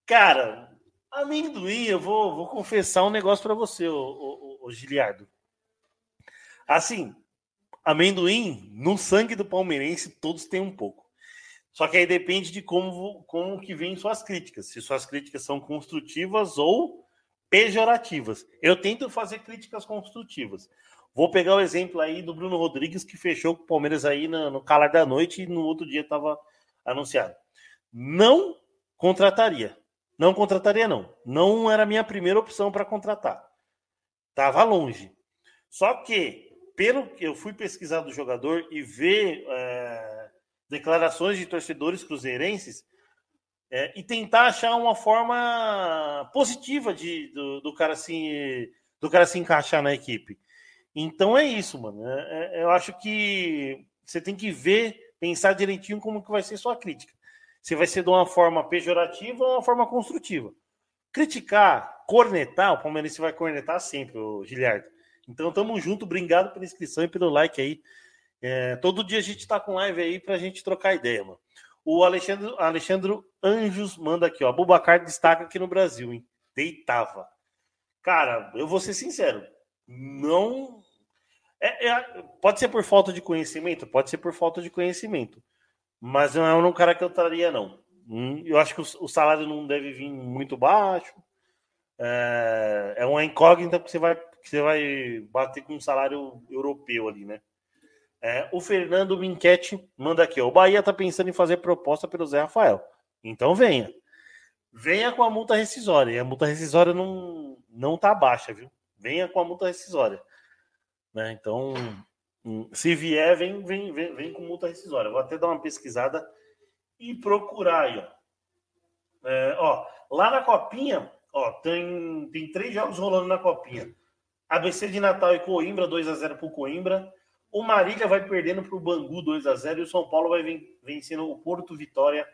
[SPEAKER 1] Cara, amendoim, eu vou, vou confessar um negócio para você, ô, ô, ô, Giliardo. Assim, amendoim, no sangue do palmeirense, todos têm um pouco. Só que aí depende de como, como que vêm suas críticas. Se suas críticas são construtivas ou pejorativas. Eu tento fazer críticas construtivas. Vou pegar o exemplo aí do Bruno Rodrigues, que fechou com o Palmeiras aí no, no calar da noite e no outro dia estava anunciado. Não contrataria. Não contrataria, não. Não era a minha primeira opção para contratar. Tava longe. Só que, pelo que eu fui pesquisar do jogador e ver é, declarações de torcedores cruzeirenses, é, e tentar achar uma forma positiva de, do, do, cara se, do cara se encaixar na equipe. Então é isso, mano. É, é, eu acho que você tem que ver, pensar direitinho como que vai ser sua crítica. Se vai ser de uma forma pejorativa ou uma forma construtiva. Criticar, cornetar, o Palmeiras vai cornetar sempre, o Giliardo. Então tamo junto, obrigado pela inscrição e pelo like aí. É, todo dia a gente tá com live aí pra gente trocar ideia, mano. O Alexandre, Alexandre Anjos manda aqui, ó. Bubacar destaca aqui no Brasil, hein? Deitava. Cara, eu vou ser sincero. Não. É, é, pode ser por falta de conhecimento? Pode ser por falta de conhecimento. Mas não é um cara que eu traria, não. Hum, eu acho que o, o salário não deve vir muito baixo. É, é uma incógnita que você vai, que você vai bater com um salário europeu ali, né? É, o Fernando Minquete manda aqui: o Bahia está pensando em fazer proposta pelo Zé Rafael. Então venha. Venha com a multa rescisória. E a multa rescisória não, não tá baixa, viu? Venha com a multa rescisória. Né? Então, hum, se vier, vem, vem, vem, vem com multa rescisória. Vou até dar uma pesquisada e procurar aí, ó. É, ó lá na Copinha, ó, tem, tem três jogos rolando na Copinha. ABC de Natal e Coimbra, 2 a 0 pro Coimbra. O Marília vai perdendo para o Bangu 2 a 0 e o São Paulo vai vencendo o Porto Vitória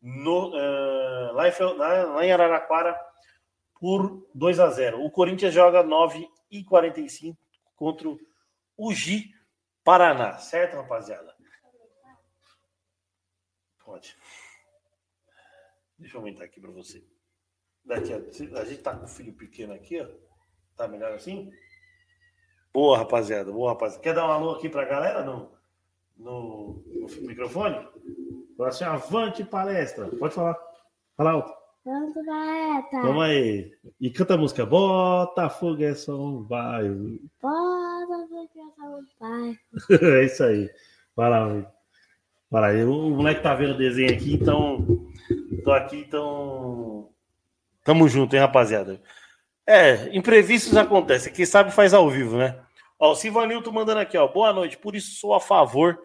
[SPEAKER 1] no, uh, lá, em, lá, em, Araraquara por 2 a 0 O Corinthians joga 9 e 45 contra o Gi Paraná, certo, rapaziada? Pode. Deixa eu aumentar aqui para você. Daqui a, a gente tá com o filho pequeno aqui, ó. Tá melhor assim? Boa, rapaziada. Boa, rapaziada. Quer dar um alô aqui pra galera no, no, no microfone? Fala assim, avante palestra. Pode falar. Fala alto. Vamos palestra. Vamos aí. E canta a música. Botafogo é só um bairro. Botafogo é só um bairro. *laughs* é isso aí. Vai lá, Vai lá. O moleque tá vendo o desenho aqui, então... Tô aqui, então... Tamo junto, hein, rapaziada. É, imprevistos acontecem. Quem sabe faz ao vivo, né? Ó, o Silvanilton mandando aqui, ó. Boa noite. Por isso sou a favor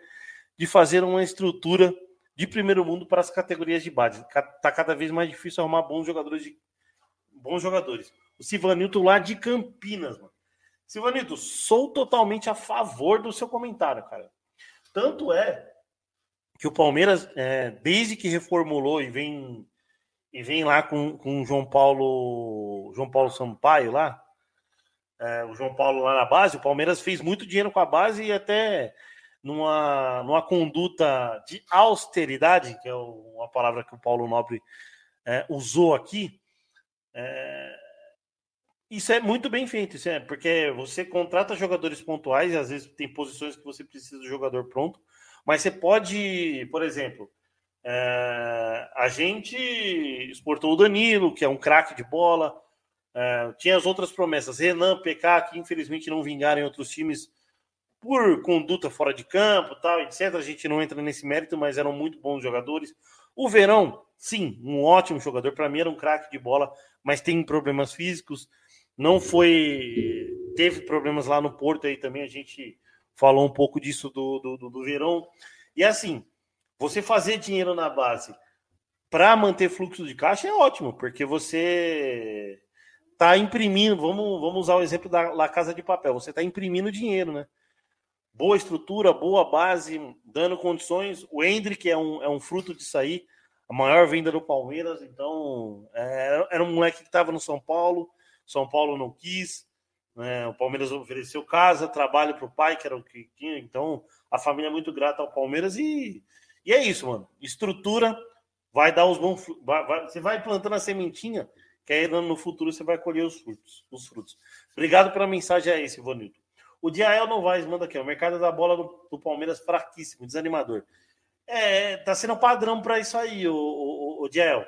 [SPEAKER 1] de fazer uma estrutura de primeiro mundo para as categorias de base. Tá cada vez mais difícil arrumar bons jogadores de bons jogadores. O Silvanilton lá de Campinas, mano. Silvanilton, sou totalmente a favor do seu comentário, cara. Tanto é que o Palmeiras, é, desde que reformulou e vem e vem lá com, com o João Paulo João Paulo Sampaio lá, é, o João Paulo lá na base, o Palmeiras fez muito dinheiro com a base e até numa, numa conduta de austeridade, que é uma palavra que o Paulo Nobre é, usou aqui, é, isso é muito bem feito, isso é, porque você contrata jogadores pontuais e às vezes tem posições que você precisa do jogador pronto, mas você pode, por exemplo, é, a gente exportou o Danilo, que é um craque de bola. É, tinha as outras promessas, Renan, PK, que infelizmente não vingaram em outros times por conduta fora de campo, tal, etc. A gente não entra nesse mérito, mas eram muito bons jogadores. O Verão, sim, um ótimo jogador. Para mim era um craque de bola, mas tem problemas físicos. Não foi. Teve problemas lá no Porto aí também. A gente falou um pouco disso do, do, do Verão. E assim, você fazer dinheiro na base para manter fluxo de caixa é ótimo, porque você está imprimindo. Vamos, vamos usar o exemplo da La Casa de Papel. Você está imprimindo dinheiro, né? Boa estrutura, boa base, dando condições. O Hendrick é um, é um fruto disso aí. a maior venda do Palmeiras. Então, é, era um moleque que estava no São Paulo, São Paulo não quis. Né? O Palmeiras ofereceu casa, trabalho para o pai, que era o que tinha. Então, a família é muito grata ao Palmeiras e, e é isso, mano. Estrutura, vai dar os bons. Vai, vai, você vai plantando a sementinha, que aí no futuro você vai colher os frutos. Os frutos. Obrigado pela mensagem aí, Silvanilton. O Diael Novaes manda aqui, o mercado da bola do, do Palmeiras fraquíssimo, desanimador. É, tá sendo padrão para isso aí, o, o, o Diel.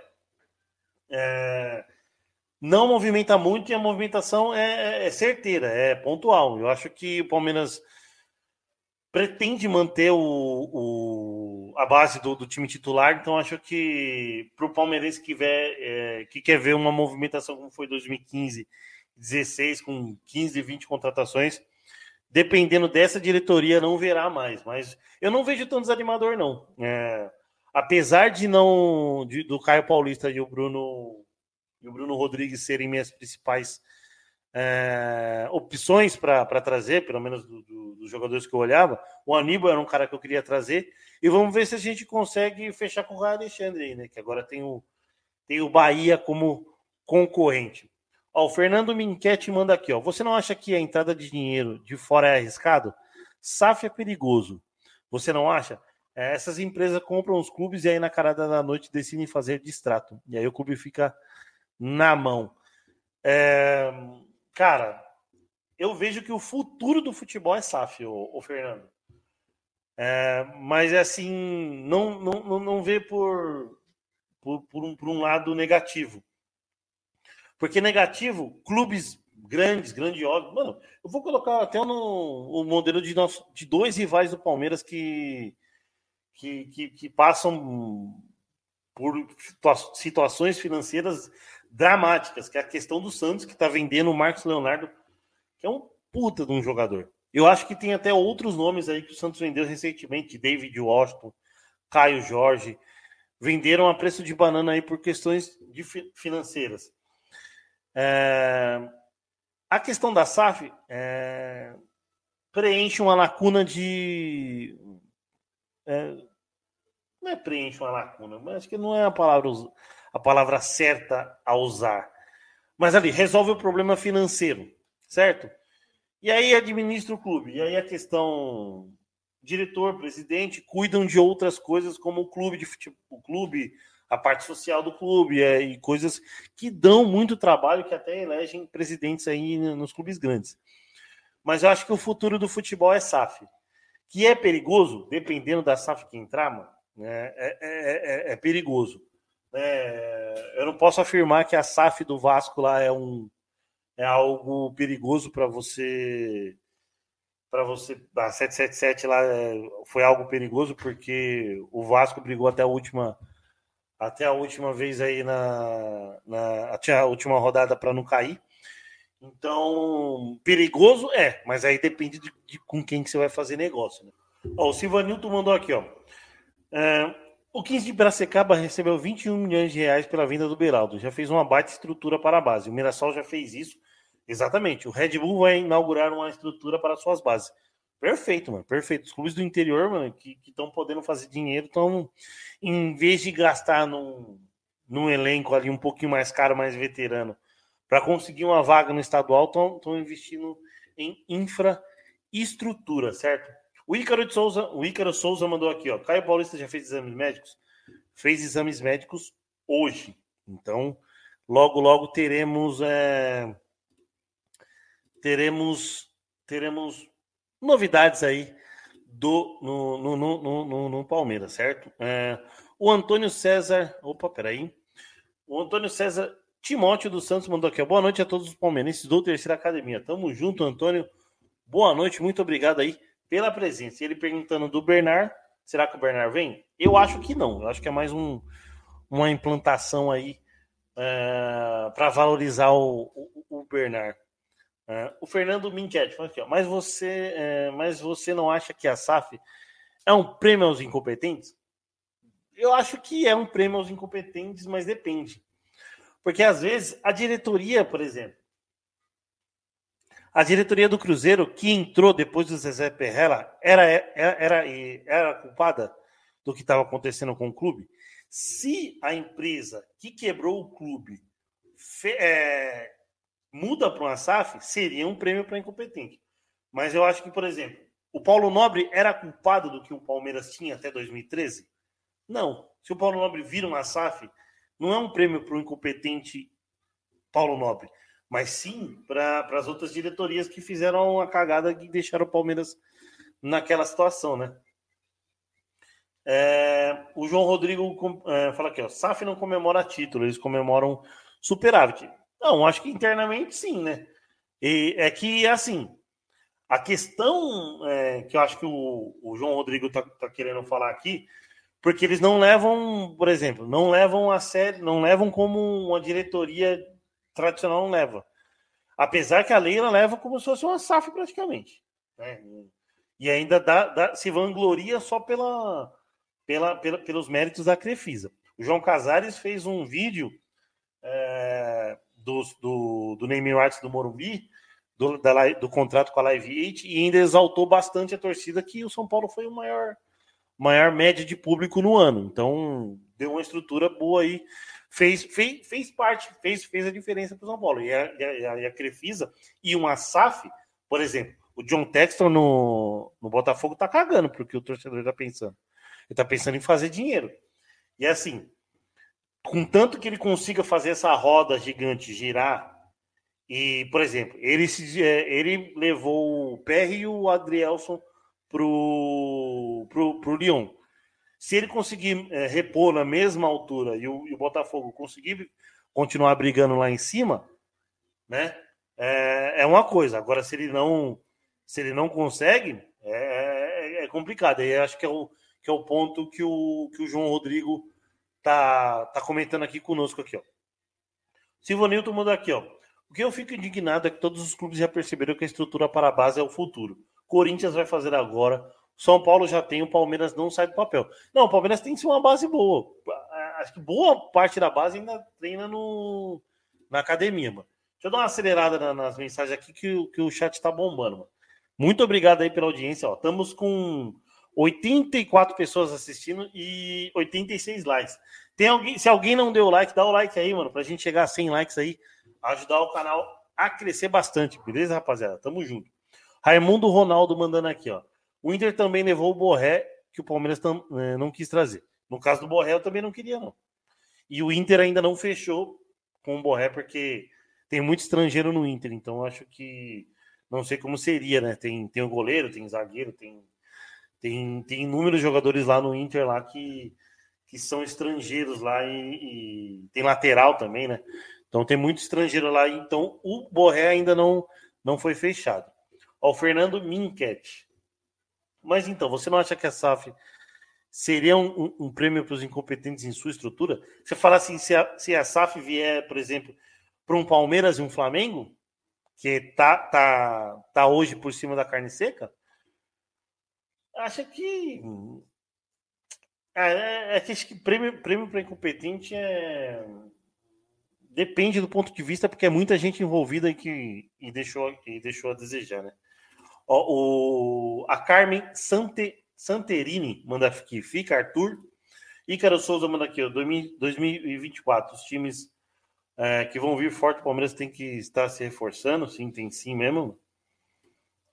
[SPEAKER 1] É, não movimenta muito e a movimentação é, é, é, certeira, é pontual. Eu acho que o Palmeiras pretende manter o, o a base do, do, time titular, então acho que para o palmeirense que, quer, é, que quer ver uma movimentação como foi 2015, 16, com 15, 20 contratações, dependendo dessa diretoria, não verá mais. Mas eu não vejo tão desanimador, não. É, apesar de não de, do Caio Paulista e o Bruno e o Bruno Rodrigues serem minhas principais é, opções para trazer, pelo menos do, do, dos jogadores que eu olhava, o Aníbal era um cara que eu queria trazer. E vamos ver se a gente consegue fechar com o Raio Alexandre aí, né? Que agora tem o, tem o Bahia como concorrente. Ó, o Fernando Minquete manda aqui, ó. Você não acha que a entrada de dinheiro de fora é arriscado? SAF é perigoso. Você não acha? É, essas empresas compram os clubes e aí na carada da noite decidem fazer distrato. E aí o clube fica na mão. É, cara, eu vejo que o futuro do futebol é SAF, o, Fernando. É, mas é assim, não, não, não vê por, por, por, um, por um lado negativo. Porque negativo, clubes grandes, grandiosos. Mano, eu vou colocar até no o modelo de, nosso, de dois rivais do Palmeiras que, que, que, que passam por situações financeiras dramáticas, que é a questão do Santos, que está vendendo o Marcos Leonardo, que é um puta de um jogador. Eu acho que tem até outros nomes aí que o Santos vendeu recentemente, David Washington, Caio Jorge, venderam a preço de banana aí por questões de financeiras. É... A questão da SAF é... preenche uma lacuna de. É... Não é preenche uma lacuna, mas acho que não é a palavra, a palavra certa a usar. Mas ali, resolve o problema financeiro, certo? E aí administra o clube. E aí a questão diretor, presidente, cuidam de outras coisas como o clube de futebol, o clube a parte social do clube é, e coisas que dão muito trabalho, que até elegem presidentes aí nos clubes grandes. Mas eu acho que o futuro do futebol é SAF, que é perigoso, dependendo da SAF que entrar, mano, né, é, é, é, é perigoso. É, eu não posso afirmar que a SAF do Vasco lá é um é algo perigoso para você para você a 777 lá é, foi algo perigoso porque o Vasco brigou até a última até a última vez aí na, na até a última rodada para não cair. Então, perigoso é, mas aí depende de, de, com quem que você vai fazer negócio. Né? Ó, o Silvanilton mandou aqui, ó. É, o 15 de Bracecaba recebeu 21 milhões de reais pela venda do Beraldo. Já fez uma baita estrutura para a base. O Mirassol já fez isso. Exatamente. O Red Bull vai inaugurar uma estrutura para suas bases. Perfeito, mano. Perfeito. Os clubes do interior, mano, que estão podendo fazer dinheiro, estão, em vez de gastar num, num elenco ali um pouquinho mais caro, mais veterano, para conseguir uma vaga no estadual, estão investindo em infraestrutura, certo? O Ícaro de Souza, o Ícaro Souza mandou aqui, ó. Caio Paulista já fez exames médicos? Fez exames médicos hoje. Então, logo, logo teremos. É, teremos. Teremos novidades aí do no, no, no, no, no Palmeiras, certo? É, o Antônio César. Opa, peraí. O Antônio César Timóteo dos Santos mandou aqui. Boa noite a todos os palmeirenses do Terceira Academia. Tamo junto, Antônio. Boa noite, muito obrigado aí pela presença. Ele perguntando do Bernard. Será que o Bernard vem? Eu acho que não. Eu acho que é mais um, uma implantação aí é, para valorizar o, o, o Bernard. É, o Fernando falou aqui, ó, mas você, é, mas você não acha que a SAF é um prêmio aos incompetentes? Eu acho que é um prêmio aos incompetentes, mas depende. Porque às vezes a diretoria, por exemplo, a diretoria do Cruzeiro, que entrou depois do Zezé Perrella, era, era, era, era culpada do que estava acontecendo com o clube? Se a empresa que quebrou o clube fe, é, muda para uma SAF, seria um prêmio para incompetente. Mas eu acho que, por exemplo, o Paulo Nobre era culpado do que o Palmeiras tinha até 2013? Não. Se o Paulo Nobre vira uma SAF, não é um prêmio para o incompetente Paulo Nobre, mas sim para as outras diretorias que fizeram a cagada e deixaram o Palmeiras naquela situação, né? É, o João Rodrigo é, fala aqui, ó, SAF não comemora título, eles comemoram superávit. Não, acho que internamente sim, né? E é que, assim, a questão é, que eu acho que o, o João Rodrigo está tá querendo falar aqui, porque eles não levam, por exemplo, não levam a sério, não levam como uma diretoria tradicional não leva. Apesar que a Leila leva como se fosse uma SAF praticamente. Né? E ainda dá, dá, se vangloria só pela, pela, pela, pelos méritos da Crefisa. O João Casares fez um vídeo é, do, do, do naming rights do Morumbi, do, da, do contrato com a Live 8 e ainda exaltou bastante a torcida que o São Paulo foi o maior, maior média de público no ano. Então, deu uma estrutura boa aí. Fez, fez, fez parte, fez, fez a diferença para o São Paulo. E a, e, a, e a Crefisa e uma SAF, por exemplo, o John Texton no, no Botafogo tá cagando porque o torcedor está pensando. Ele está pensando em fazer dinheiro. E assim, com tanto que ele consiga fazer essa roda gigante girar e, por exemplo, ele, se, é, ele levou o Perry e o Adrielson pro, pro, pro Lyon. Se ele conseguir é, repor na mesma altura e o, e o, Botafogo conseguir continuar brigando lá em cima, né? É, é uma coisa. Agora, se ele não se ele não consegue, é, é, é complicado. E acho que é o, que é o ponto que o, que o João Rodrigo tá, tá comentando aqui conosco aqui, ó. Silvanilton manda aqui, ó. O que eu fico indignado é que todos os clubes já perceberam que a estrutura para a base é o futuro. Corinthians vai fazer agora. São Paulo já tem, o Palmeiras não sai do papel. Não, o Palmeiras tem sim uma base boa. Acho que boa parte da base ainda treina no, na academia, mano. Deixa eu dar uma acelerada nas mensagens aqui que, que o chat tá bombando, mano. Muito obrigado aí pela audiência. Ó. Estamos com 84 pessoas assistindo e 86 likes. Tem alguém, se alguém não deu like, dá o like aí, mano, pra gente chegar a 100 likes aí ajudar o canal a crescer bastante, beleza, rapaziada? Tamo junto. Raimundo Ronaldo mandando aqui, ó. O Inter também levou o Borré, que o Palmeiras tam, é, não quis trazer. No caso do Borré, eu também não queria, não. E o Inter ainda não fechou com o Borré, porque tem muito estrangeiro no Inter, então acho que não sei como seria, né? Tem, tem o goleiro, tem zagueiro, tem, tem, tem inúmeros jogadores lá no Inter lá que, que são estrangeiros lá e, e tem lateral também, né? Então tem muito estrangeiro lá, então o Borré ainda não, não foi fechado. Ó, o Fernando Minket. Mas então, você não acha que a SAF seria um, um, um prêmio para os incompetentes em sua estrutura? Você fala assim, se a, se a SAF vier, por exemplo, para um Palmeiras e um Flamengo, que tá, tá, tá hoje por cima da carne seca, acha que. É, é, é que prêmio, prêmio para incompetente é depende do ponto de vista, porque é muita gente envolvida e que e deixou, e deixou a desejar, né? O, a Carmen Sante, Santerini manda aqui, fica Arthur. Ícaro Souza manda aqui, ó, 2024. Os times é, que vão vir forte, o Palmeiras tem que estar se reforçando, sim, tem sim mesmo.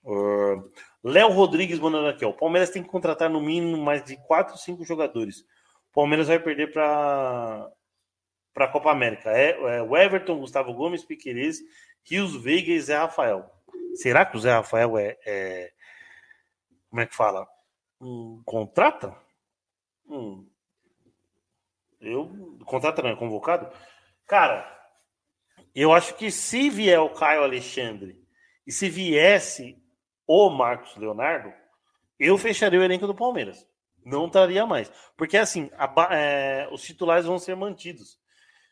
[SPEAKER 1] Uh, Léo Rodrigues mandando aqui, ó, o Palmeiras tem que contratar no mínimo mais de 4, 5 jogadores. O Palmeiras vai perder para para a Copa América. É, é, o Everton, Gustavo Gomes, Piqueires, Rios Veiga e Zé Rafael. Será que o Zé Rafael é, é como é que fala? Um, contrata? Hum, eu contrata não é convocado? Cara, eu acho que se vier o Caio Alexandre e se viesse o Marcos Leonardo, eu fecharia o elenco do Palmeiras. Não traria mais. Porque assim, a, é, os titulares vão ser mantidos.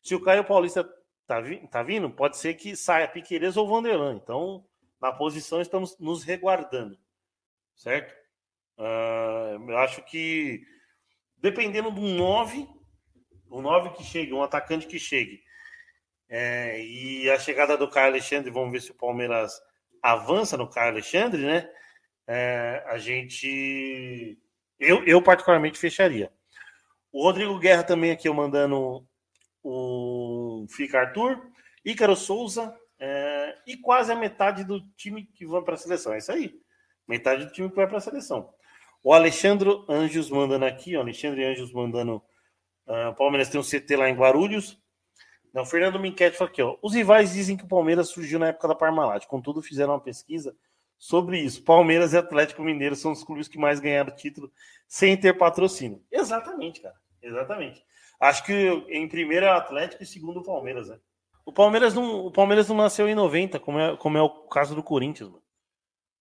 [SPEAKER 1] Se o Caio Paulista tá, vi, tá vindo, pode ser que saia Piqueires ou Vanderlan. Então, na posição, estamos nos reguardando. Certo? Uh, eu acho que, dependendo do 9, o 9 que chegue, um atacante que chegue, é, e a chegada do Caio Alexandre, vamos ver se o Palmeiras avança no Caio Alexandre, né? É, a gente. Eu, eu, particularmente, fecharia. O Rodrigo Guerra também aqui, eu mandando o Fica Arthur, Ícaro Souza é, e quase a metade do time que vai para a seleção. É isso aí. Metade do time que vai para a seleção. O Alexandre Anjos mandando aqui, o Alexandre Anjos mandando. Uh, o Palmeiras tem um CT lá em Guarulhos. Não, o Fernando Minquete falou aqui, ó. Os rivais dizem que o Palmeiras surgiu na época da Parmalat. Contudo, fizeram uma pesquisa sobre isso. Palmeiras e Atlético Mineiro são os clubes que mais ganharam título sem ter patrocínio. Exatamente, cara. Exatamente. Acho que em primeiro é o Atlético e segundo o Palmeiras, né? O Palmeiras não, o Palmeiras não nasceu em 90, como é, como é o caso do Corinthians, mano.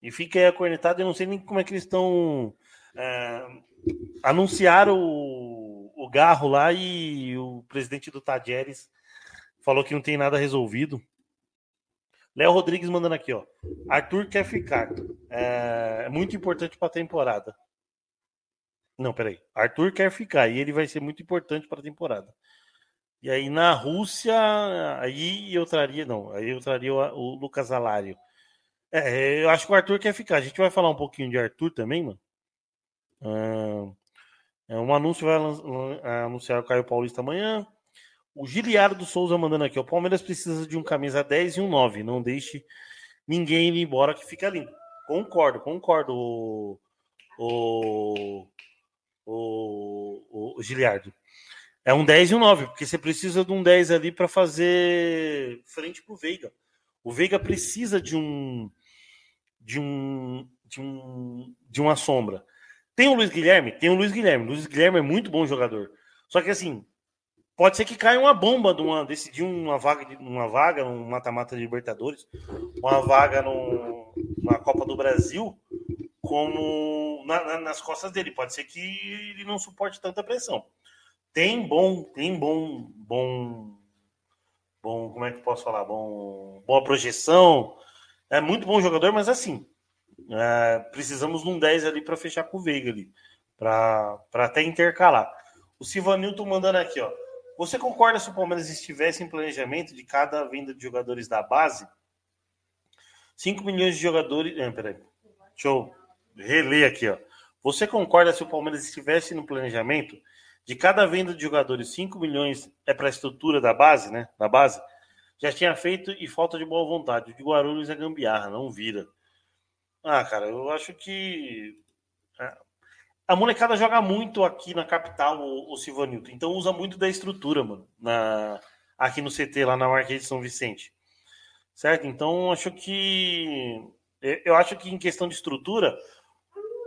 [SPEAKER 1] E fica aí acornetado, eu não sei nem como é que eles estão. É, anunciaram o, o Garro lá e o presidente do Tajeres falou que não tem nada resolvido. Léo Rodrigues mandando aqui, ó. Arthur quer ficar. É, é muito importante para a temporada. Não, peraí. Arthur quer ficar e ele vai ser muito importante para a temporada. E aí na Rússia, aí eu traria, não, aí eu traria o, o Lucas Alário. É, eu acho que o Arthur quer ficar. A gente vai falar um pouquinho de Arthur também, mano. é, um anúncio vai anunciar o Caio Paulista amanhã. O Giliardo Souza mandando aqui, o Palmeiras precisa de um camisa 10 e um 9. Não deixe ninguém ir embora que fica lindo. Concordo, concordo, o, o, o, o Giliardo. É um 10 e um 9, porque você precisa de um 10 ali para fazer frente pro Veiga. O Veiga precisa de um de um de um de uma sombra. Tem o Luiz Guilherme, tem o Luiz Guilherme. O Luiz Guilherme é muito bom jogador. Só que assim, pode ser que caia uma bomba de uma decidir uma vaga uma vaga no mata-mata de Libertadores, uma vaga no, na Copa do Brasil como na, na, nas costas dele. Pode ser que ele não suporte tanta pressão. Tem bom, tem bom, bom, bom, como é que posso falar? Bom, boa projeção. É muito bom jogador, mas assim, é, precisamos de um 10 ali para fechar com o Veiga ali, para até intercalar. O Silvanilton mandando aqui, ó. Você concorda se o Palmeiras estivesse em planejamento de cada venda de jogadores da base? 5 milhões de jogadores. Ah, peraí. Deixa eu reler aqui, ó. Você concorda se o Palmeiras estivesse no planejamento de cada venda de jogadores, 5 milhões é para a estrutura da base, né? Da base. Já tinha feito e falta de boa vontade. O de Guarulhos é gambiarra, não vira. Ah, cara, eu acho que. É, a molecada joga muito aqui na capital, o, o Silvanilton. Então usa muito da estrutura, mano. Na, aqui no CT, lá na Marquês de São Vicente. Certo? Então acho que. Eu acho que em questão de estrutura,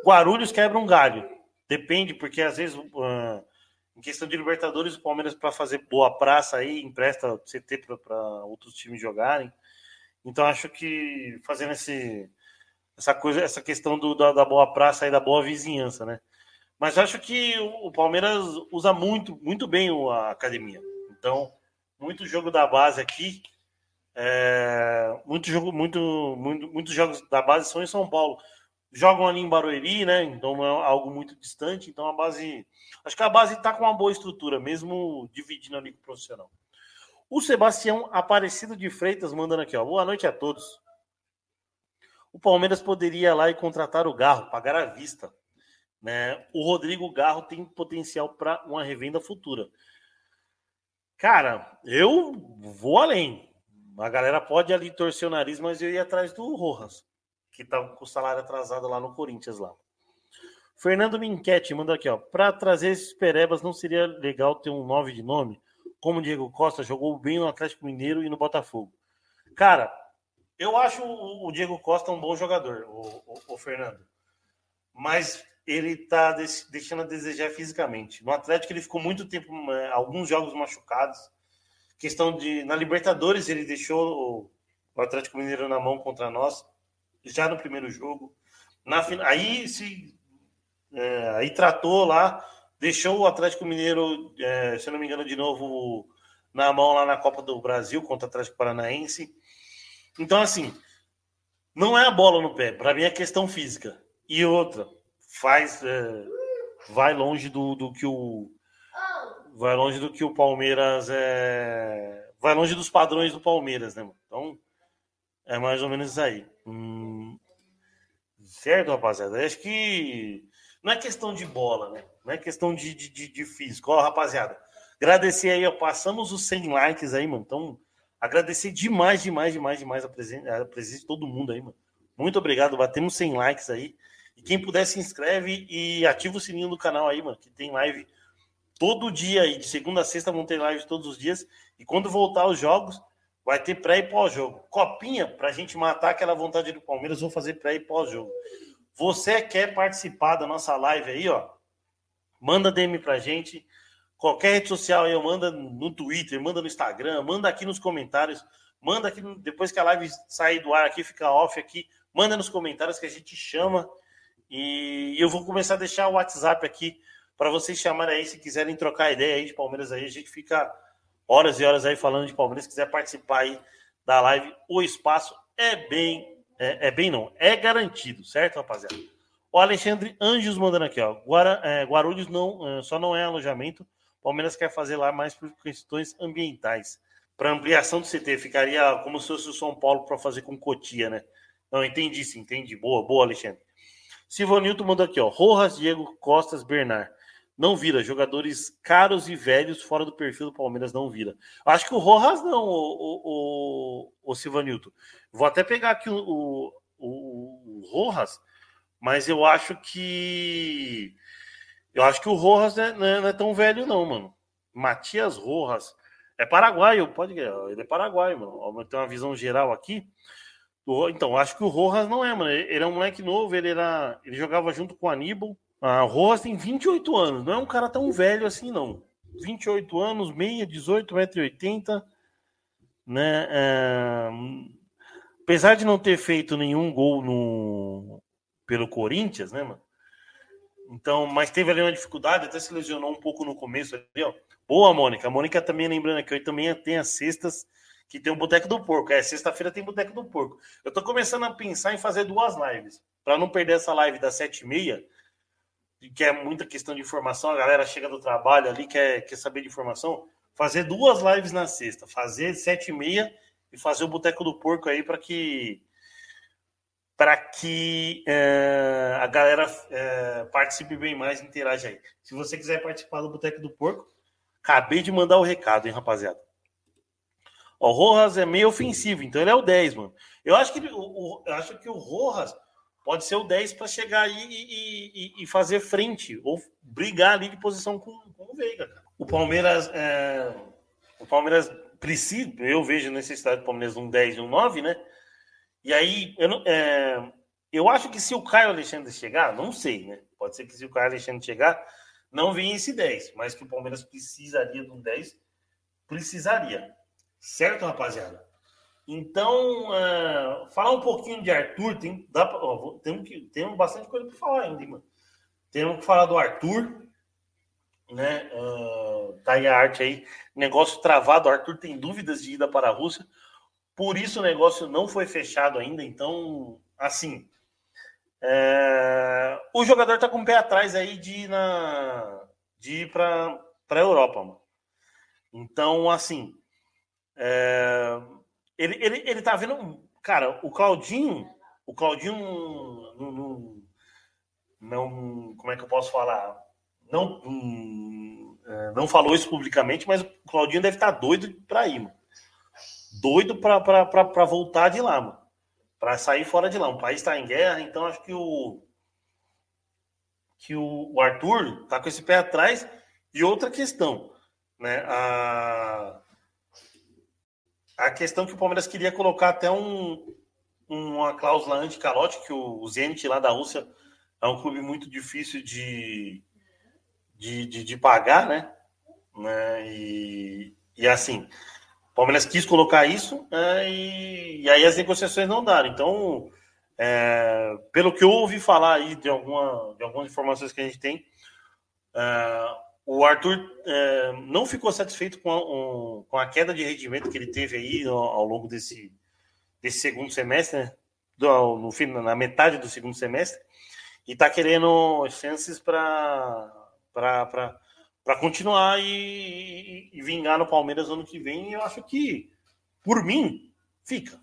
[SPEAKER 1] Guarulhos quebra um galho. Depende, porque às vezes. Uh, em questão de Libertadores, o Palmeiras, para fazer boa praça aí, empresta CT para outros times jogarem. Então, acho que fazendo esse, essa coisa, essa questão do, da, da, boa praça e da boa vizinhança, né? Mas acho que o, o Palmeiras usa muito, muito bem a academia. Então, muito jogo da base aqui. É, muito jogo, muito, muito, muitos jogos da base são em São Paulo jogam ali em Barueri, né? Então não é algo muito distante. Então a base. Acho que a base está com uma boa estrutura, mesmo dividindo ali com o profissional. O Sebastião Aparecido de Freitas mandando aqui, ó. Boa noite a todos. O Palmeiras poderia ir lá e contratar o Garro, pagar à vista. Né? O Rodrigo Garro tem potencial para uma revenda futura. Cara, eu vou além. A galera pode ali torcer o nariz, mas eu ia atrás do Rojas que tá com o salário atrasado lá no Corinthians lá. Fernando Minquete manda aqui, ó. Para trazer esses perebas, não seria legal ter um 9 de nome? Como o Diego Costa jogou bem no Atlético Mineiro e no Botafogo. Cara, eu acho o Diego Costa um bom jogador, o, o, o Fernando. Mas ele tá deixando a desejar fisicamente. No Atlético ele ficou muito tempo, é, alguns jogos machucados. Questão de na Libertadores ele deixou o Atlético Mineiro na mão contra nós já no primeiro jogo. Na, aí se é, aí tratou lá, deixou o Atlético Mineiro, é, se não me engano, de novo na mão lá na Copa do Brasil contra o Atlético Paranaense. Então, assim, não é a bola no pé, para mim é questão física. E outra, faz. É, vai longe do, do que o. Vai longe do que o Palmeiras é. Vai longe dos padrões do Palmeiras, né? Então, é mais ou menos aí. Hum, certo, rapaziada? Acho que não é questão de bola, né? Não é questão de, de, de, de físico. Ó, rapaziada, agradecer aí, ó, passamos os 100 likes aí, mano. Então, agradecer demais, demais, demais, demais a presença, a presença de todo mundo aí, mano. Muito obrigado, batemos 100 likes aí. E quem puder se inscreve e ativa o sininho do canal aí, mano, que tem live todo dia aí, de segunda a sexta vão ter live todos os dias. E quando voltar os jogos, vai ter pré e pós-jogo. Copinha, pra gente matar aquela vontade do Palmeiras, vou fazer pré e pós-jogo. Você quer participar da nossa live aí, ó? Manda DM pra gente. Qualquer rede social aí, manda no Twitter, manda no Instagram, manda aqui nos comentários, manda aqui depois que a live sair do ar aqui, fica off aqui, manda nos comentários que a gente chama e eu vou começar a deixar o WhatsApp aqui para vocês chamarem aí se quiserem trocar ideia aí de Palmeiras aí, a gente fica horas e horas aí falando de Palmeiras, se quiser participar aí da live, o espaço é bem é, é bem não, é garantido, certo, rapaziada? O Alexandre Anjos mandando aqui, ó. Guara, é, Guarulhos não, é, só não é alojamento. Palmeiras quer fazer lá mais por questões ambientais. Para ampliação do CT, ficaria como se fosse o São Paulo para fazer com Cotia, né? Não, entendi sim, entendi. Boa, boa, Alexandre. Silvanilton mandou aqui, ó. Rojas, Diego Costas, Bernard. Não vira. Jogadores caros e velhos fora do perfil do Palmeiras não vira. Acho que o Rojas não, o, o, o, o Silvanilton. Vou até pegar aqui o, o, o Rojas, mas eu acho que. Eu acho que o Rojas não, é, não é tão velho, não, mano. Matias Rojas. É paraguaio, pode Ele é paraguaio, mano. Tem uma visão geral aqui. Então, acho que o Rojas não é, mano. Ele é um moleque novo, ele era. Ele jogava junto com o Aníbal. O Rojas tem 28 anos, não é um cara tão velho assim, não. 28 anos, meia, 18, 1,80m, né? É... Apesar de não ter feito nenhum gol no... pelo Corinthians, né, mano? Então, mas teve ali uma dificuldade, até se lesionou um pouco no começo ali, ó. Boa, Mônica. A Mônica também lembrando que eu também tem as cestas que tem o Boteco do Porco. É, sexta-feira tem Boteco do Porco. Eu tô começando a pensar em fazer duas lives. para não perder essa live das sete e meia, que é muita questão de informação, a galera chega do trabalho ali, quer, quer saber de informação. Fazer duas lives na sexta, fazer sete e meia e fazer o Boteco do Porco aí para que para que é, a galera é, participe bem mais, interaja aí. Se você quiser participar do Boteco do Porco, acabei de mandar o recado, hein, rapaziada. O Rojas é meio ofensivo, então ele é o 10, mano. Eu acho que, o, o eu acho que o Rojas pode ser o 10 para chegar aí e, e, e, fazer frente, ou brigar ali de posição com, com o Veiga. O Palmeiras. É, o Palmeiras precisa, eu vejo necessidade do Palmeiras um 10 e um 9, né? E aí, eu, não, é, eu acho que se o Caio Alexandre chegar, não sei, né? Pode ser que se o Caio Alexandre chegar, não venha esse 10, mas que o Palmeiras precisaria de um 10, precisaria. Certo, rapaziada? Então, uh, falar um pouquinho de Arthur, tem, dá pra, ó, tem, que, tem bastante coisa para falar ainda, mano. Temos que falar do Arthur, né? Uh, tá aí a arte aí. Negócio travado. O Arthur tem dúvidas de ida para a Rússia. Por isso o negócio não foi fechado ainda. Então, assim. É, o jogador tá com o pé atrás aí de ir, na, de ir para a Europa, mano. Então, assim. É, ele, ele, ele tá vendo. Cara, o Claudinho. O Claudinho não, não, não Como é que eu posso falar? Não, é, não falou isso publicamente, mas o Claudinho deve estar tá doido para ir, mano. Doido para voltar de lá, mano. Para sair fora de lá. O país está em guerra, então acho que o. Que o, o Arthur tá com esse pé atrás. E outra questão, né? A, a questão que o Palmeiras queria colocar até um, uma cláusula anti-calote, que o Zenit lá da Rússia é um clube muito difícil de, de, de, de pagar, né? né? E, e assim, o Palmeiras quis colocar isso né? e, e aí as negociações não deram. Então, é, pelo que eu ouvi falar aí de, alguma, de algumas informações que a gente tem, é, o Arthur é, não ficou satisfeito com a, um, com a, queda de rendimento que ele teve aí ao, ao longo desse, desse segundo semestre, né? Do, no fim, na metade do segundo semestre, e está querendo chances para continuar e, e, e, vingar no Palmeiras ano que vem. E eu acho que, por mim, fica.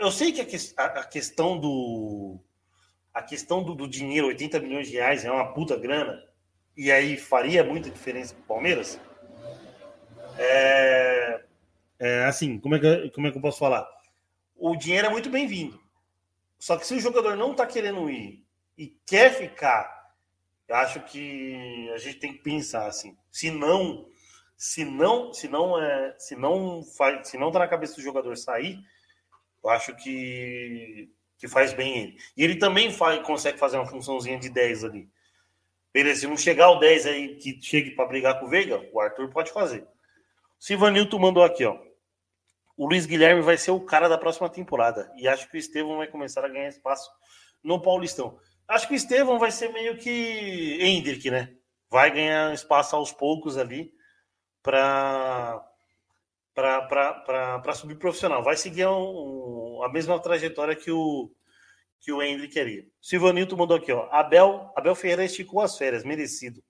[SPEAKER 1] Eu sei que a, a questão do a questão do, do, dinheiro, 80 milhões de reais, é uma puta grana, e aí faria muita diferença para o Palmeiras. É, é, assim, como é, que, como é que eu posso falar? O dinheiro é muito bem-vindo. Só que se o jogador não está querendo ir e quer ficar, eu acho que a gente tem que pensar assim. Se não, se não, se não é, se não faz, se não tá na cabeça do jogador sair, eu acho que que faz bem ele. E ele também faz, consegue fazer uma funçãozinha de 10 ali. Beleza, se não chegar o 10 aí que chegue para brigar com o Veiga, o Arthur pode fazer. Sivanilton mandou aqui, ó. O Luiz Guilherme vai ser o cara da próxima temporada. E acho que o Estevão vai começar a ganhar espaço no Paulistão. Acho que o Estevão vai ser meio que Hendrick, né? Vai ganhar espaço aos poucos ali para para subir profissional. Vai seguir um, a mesma trajetória que o que o Hendrick queria. Silvanilton mandou aqui, ó. Abel, Abel Ferreira esticou as férias, merecido.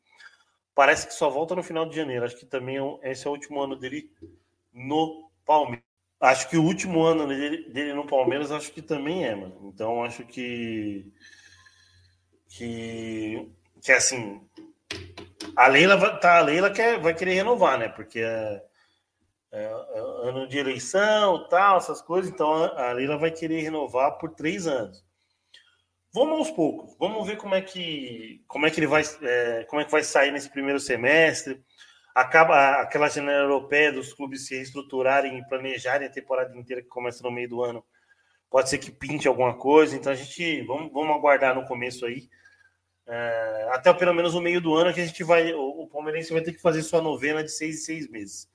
[SPEAKER 1] Parece que só volta no final de janeiro. Acho que também é esse é o último ano dele no Palmeiras. Acho que o último ano dele, dele no Palmeiras, acho que também é, mano. Então, acho que. Que. Que assim. A Leila, tá, a Leila quer, vai querer renovar, né? Porque é, é, é ano de eleição, tal, essas coisas. Então, a Leila vai querer renovar por três anos. Vamos aos poucos. Vamos ver como é que, como é que ele vai, é, como é que vai sair nesse primeiro semestre acaba aquela janela europeia dos clubes se reestruturarem e planejarem a temporada inteira que começa no meio do ano. Pode ser que pinte alguma coisa, então a gente vamos, vamos aguardar no começo aí. É, até pelo menos o meio do ano que a gente vai. O, o Palmeirense vai ter que fazer sua novena de seis em seis meses.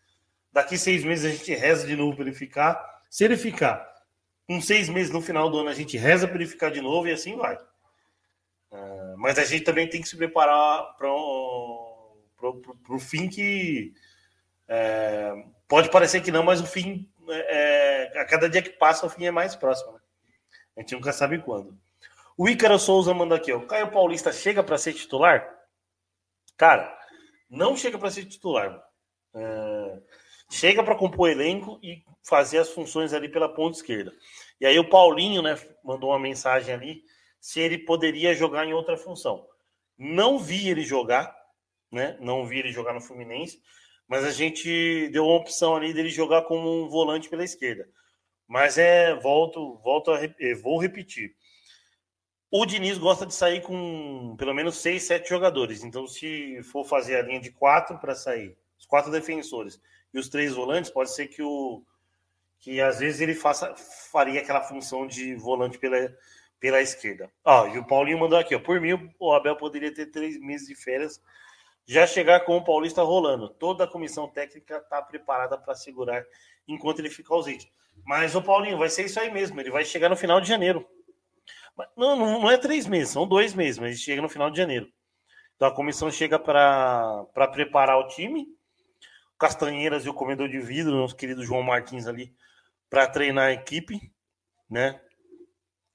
[SPEAKER 1] Daqui seis meses a gente reza de novo para ele ficar. Se ele ficar com seis meses no final do ano, a gente reza para ele ficar de novo e assim vai. É, mas a gente também tem que se preparar para o fim que é, pode parecer que não, mas o fim é, a cada dia que passa o fim é mais próximo. Né? A gente nunca sabe quando. O Ícaro Souza manda aqui, ó. O Caio Paulista chega para ser titular? Cara, não chega para ser titular. É, chega para compor elenco e fazer as funções ali pela ponta esquerda. E aí o Paulinho, né, mandou uma mensagem ali se ele poderia jogar em outra função. Não vi ele jogar, né? Não vi ele jogar no Fluminense, mas a gente deu uma opção ali dele jogar como um volante pela esquerda. Mas é, volto, volto a eh, vou repetir. O Diniz gosta de sair com pelo menos seis, sete jogadores. Então, se for fazer a linha de quatro para sair, os quatro defensores e os três volantes, pode ser que o que às vezes ele faça faria aquela função de volante pela, pela esquerda. Ó, e o Paulinho mandou aqui, ó, por mim o Abel poderia ter três meses de férias já chegar com o Paulista rolando. Toda a comissão técnica está preparada para segurar enquanto ele fica ausente. Mas o Paulinho vai ser isso aí mesmo. Ele vai chegar no final de janeiro. Não, não, não é três meses, são dois meses, mas ele chega no final de janeiro. Então a comissão chega para preparar o time. Castanheiras e o comedor de vidro, nosso querido João Martins ali, para treinar a equipe, né?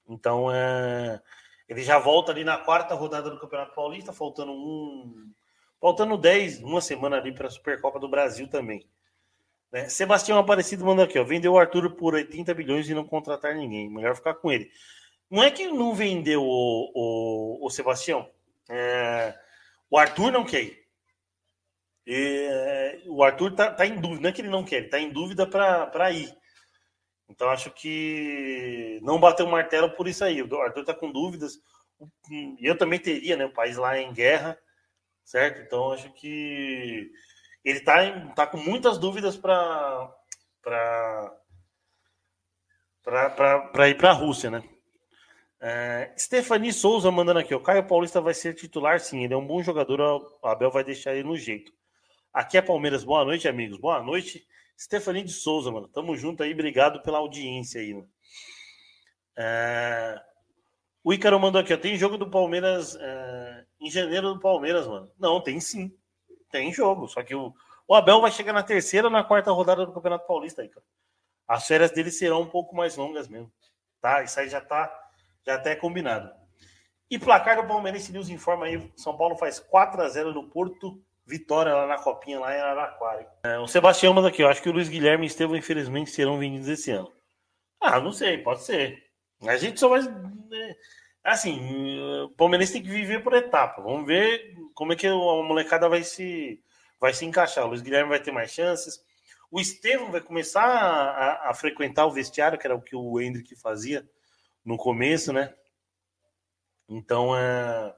[SPEAKER 1] Então é, ele já volta ali na quarta rodada do Campeonato Paulista, faltando um, Faltando 10, uma semana ali para a Supercopa do Brasil também. Né? Sebastião Aparecido manda aqui, ó. Vendeu o Arthur por 80 bilhões e não contratar ninguém. Melhor ficar com ele. Não é que não vendeu o, o, o Sebastião. É, o Arthur não quer ir. É, o Arthur tá, tá, em dúvida, não é que ele não quer, ele tá em dúvida para ir. Então acho que não bateu o martelo por isso aí. O Arthur tá com dúvidas. E eu também teria, né? O país lá em guerra certo? Então acho que ele está tá com muitas dúvidas para para ir para a Rússia, né? É, Stephanie Souza mandando aqui, o Caio Paulista vai ser titular, sim. Ele é um bom jogador, o Abel vai deixar ele no jeito. Aqui é Palmeiras, boa noite, amigos. Boa noite, Stephanie de Souza, mano. Tamo junto aí, obrigado pela audiência aí. Né? É, o Ícaro mandou aqui, ó, tem jogo do Palmeiras é, em janeiro do Palmeiras, mano. Não, tem sim. Tem jogo. Só que o, o Abel vai chegar na terceira ou na quarta rodada do Campeonato Paulista, Ícaro. As férias dele serão um pouco mais longas mesmo. Tá? Isso aí já tá já até combinado. E placar do Palmeirense News informa aí: São Paulo faz 4 a 0 no Porto, vitória lá na Copinha, lá em Araraquara. É, o Sebastião manda aqui: eu acho que o Luiz Guilherme e Estevão, infelizmente, serão vendidos esse ano. Ah, não sei, pode ser. A gente só vai. Né, assim, o Palmeirense tem que viver por etapa. Vamos ver como é que a molecada vai se, vai se encaixar. O Luiz Guilherme vai ter mais chances. O Estevam vai começar a, a, frequentar o vestiário, que era o que o Hendrick fazia no começo, né? Então é,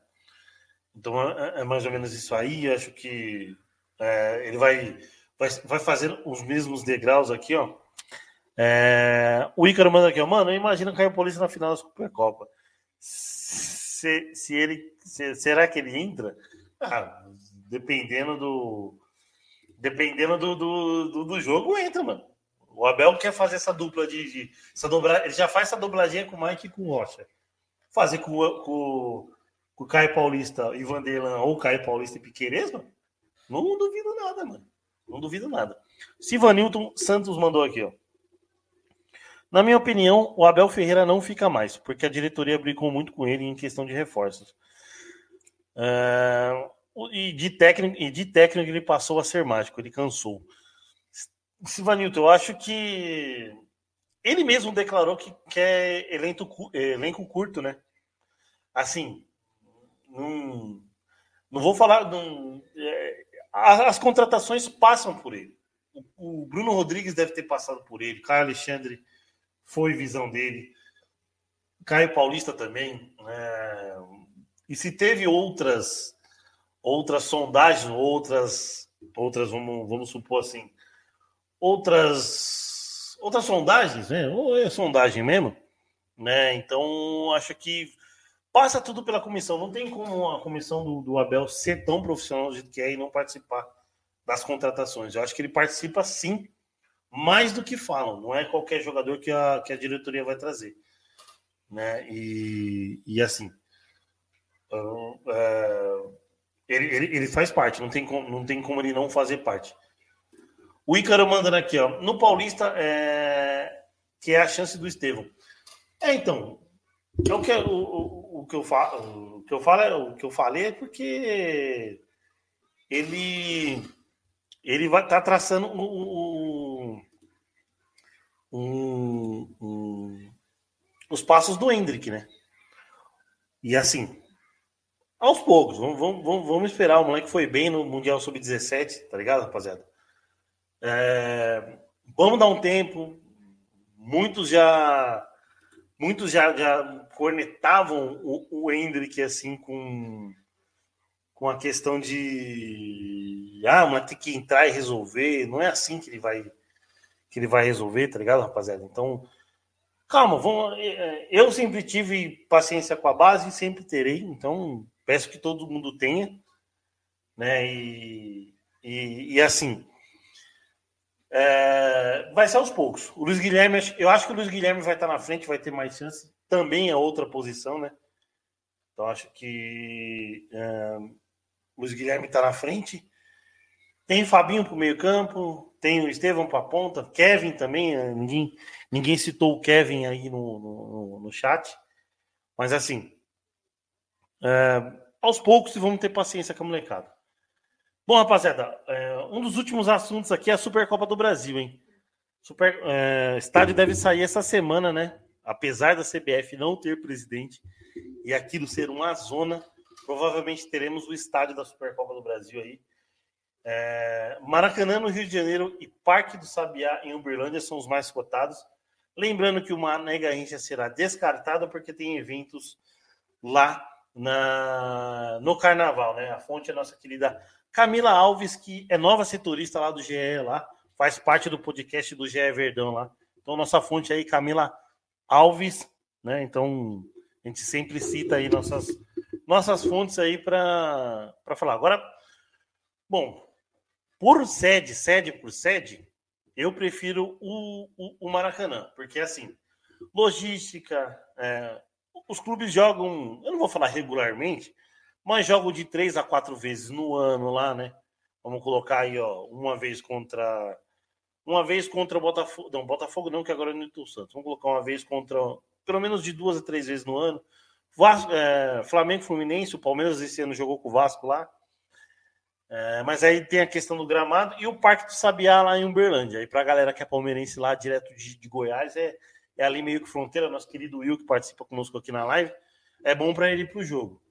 [SPEAKER 1] então é, é mais ou menos isso aí. Acho que é, ele vai, vai, vai fazer os mesmos degraus aqui, ó. É, o Ícaro manda aqui, ó, mano, imagina cair o Polícia na final da Supercopa. Se, se ele, se, será que ele entra? Ah, dependendo do, dependendo do, do, do, do, jogo, entra, mano. O Abel quer fazer essa dupla de. de essa dobra, ele já faz essa dobradinha com o Mike e com o Rocha. Fazer com, com, com Caio Paulista e Vanderlan ou Caio Paulista e Piqueires, mano. Não duvido nada, mano. Não duvido nada. Sivanilton Santos mandou aqui, ó. Na minha opinião, o Abel Ferreira não fica mais, porque a diretoria brincou muito com ele em questão de reforços. Uh, e de técnico, e de técnico ele passou a ser mágico, ele cansou. Silvanilton, eu acho que ele mesmo declarou que quer elenco, elenco curto, né? Assim, não, não vou falar. Não, é, as contratações passam por ele. O, o, Bruno Rodrigues deve ter passado por ele, Caio Alexandre foi visão dele, Caio Paulista também. É, e se teve outras outras sondagens, outras, outras vamos, vamos supor assim, outras, outras sondagens, né? Ou é sondagem mesmo, né? Então acho que passa tudo pela comissão. Não tem como a comissão do, do Abel ser tão profissional do que é e não participar das contratações. Eu acho que ele participa sim, mais do que falam. Não é qualquer jogador que a, que a diretoria vai trazer. Né? E, e assim, então, é, ele, ele, ele, faz parte, não tem, como, não tem como ele não fazer parte. O Ícaro mandando aqui, ó. No Paulista, é, que é a chance do Estevão. É, então. É o que, o, o, que eu falo, o que eu falo, o que eu falei é porque ele ele vai estar tá traçando um, um, um, os passos do Hendrick, né? E assim, aos poucos, vamos, vamos, vamos esperar. O moleque foi bem no Mundial Sub-17, tá ligado, rapaziada? É, vamos dar um tempo. Muitos já. Muitos já, já cornetavam o, o Hendrick assim com, com a questão de ah, mas tem que entrar e resolver. Não é assim que ele vai que ele vai resolver, tá ligado, rapaziada? Então, calma, vamos. É, é, eu sempre tive paciência com a base e sempre terei, então Peço que todo mundo tenha, né? E, e, e assim, é, vai ser aos poucos. O Luiz Guilherme, eu acho que o Luiz Guilherme vai estar na frente, vai ter mais chance. Também é outra posição, né? Então acho que é, o Luiz Guilherme está na frente. Tem Fabinho para o meio-campo, tem o Estevão para a ponta, Kevin também. É, ninguém, ninguém citou o Kevin aí no, no, no chat. Mas assim, é, aos poucos vamos ter paciência com a molecada. Bom, rapaziada, é, um dos últimos assuntos aqui é a Supercopa do Brasil, hein? Super, é, estádio deve sair essa semana, né? Apesar da CBF não ter presidente e aquilo ser uma zona, provavelmente teremos o estádio da Supercopa do Brasil aí. É, Maracanã no Rio de Janeiro e Parque do Sabiá em Uberlândia são os mais cotados. Lembrando que o Mané Garrincha será descartado porque tem eventos lá na, no carnaval, né? A fonte é nossa querida Camila Alves, que é nova setorista lá do GE lá, faz parte do podcast do GE Verdão lá. Então, nossa fonte aí, Camila Alves, né? Então, a gente sempre cita aí nossas, nossas fontes aí para falar. Agora, bom, por sede, sede por sede, eu prefiro o, o, o Maracanã, porque assim, logística, é, os clubes jogam, eu não vou falar regularmente, mas jogam de três a quatro vezes no ano lá, né? Vamos colocar aí, ó, uma vez contra. Uma vez contra o Botafogo. Não, Botafogo não, que agora é no Newton Santos. Vamos colocar uma vez contra. Pelo menos de duas a três vezes no ano. Vasco, é, Flamengo Fluminense, o Palmeiras esse ano jogou com o Vasco lá. É, mas aí tem a questão do gramado e o Parque do Sabiá lá em Uberlândia. Aí pra galera que é palmeirense lá, direto de, de Goiás, é, é ali meio que fronteira, nosso querido Will, que participa conosco aqui na live. é bom para ele ir para o jogo.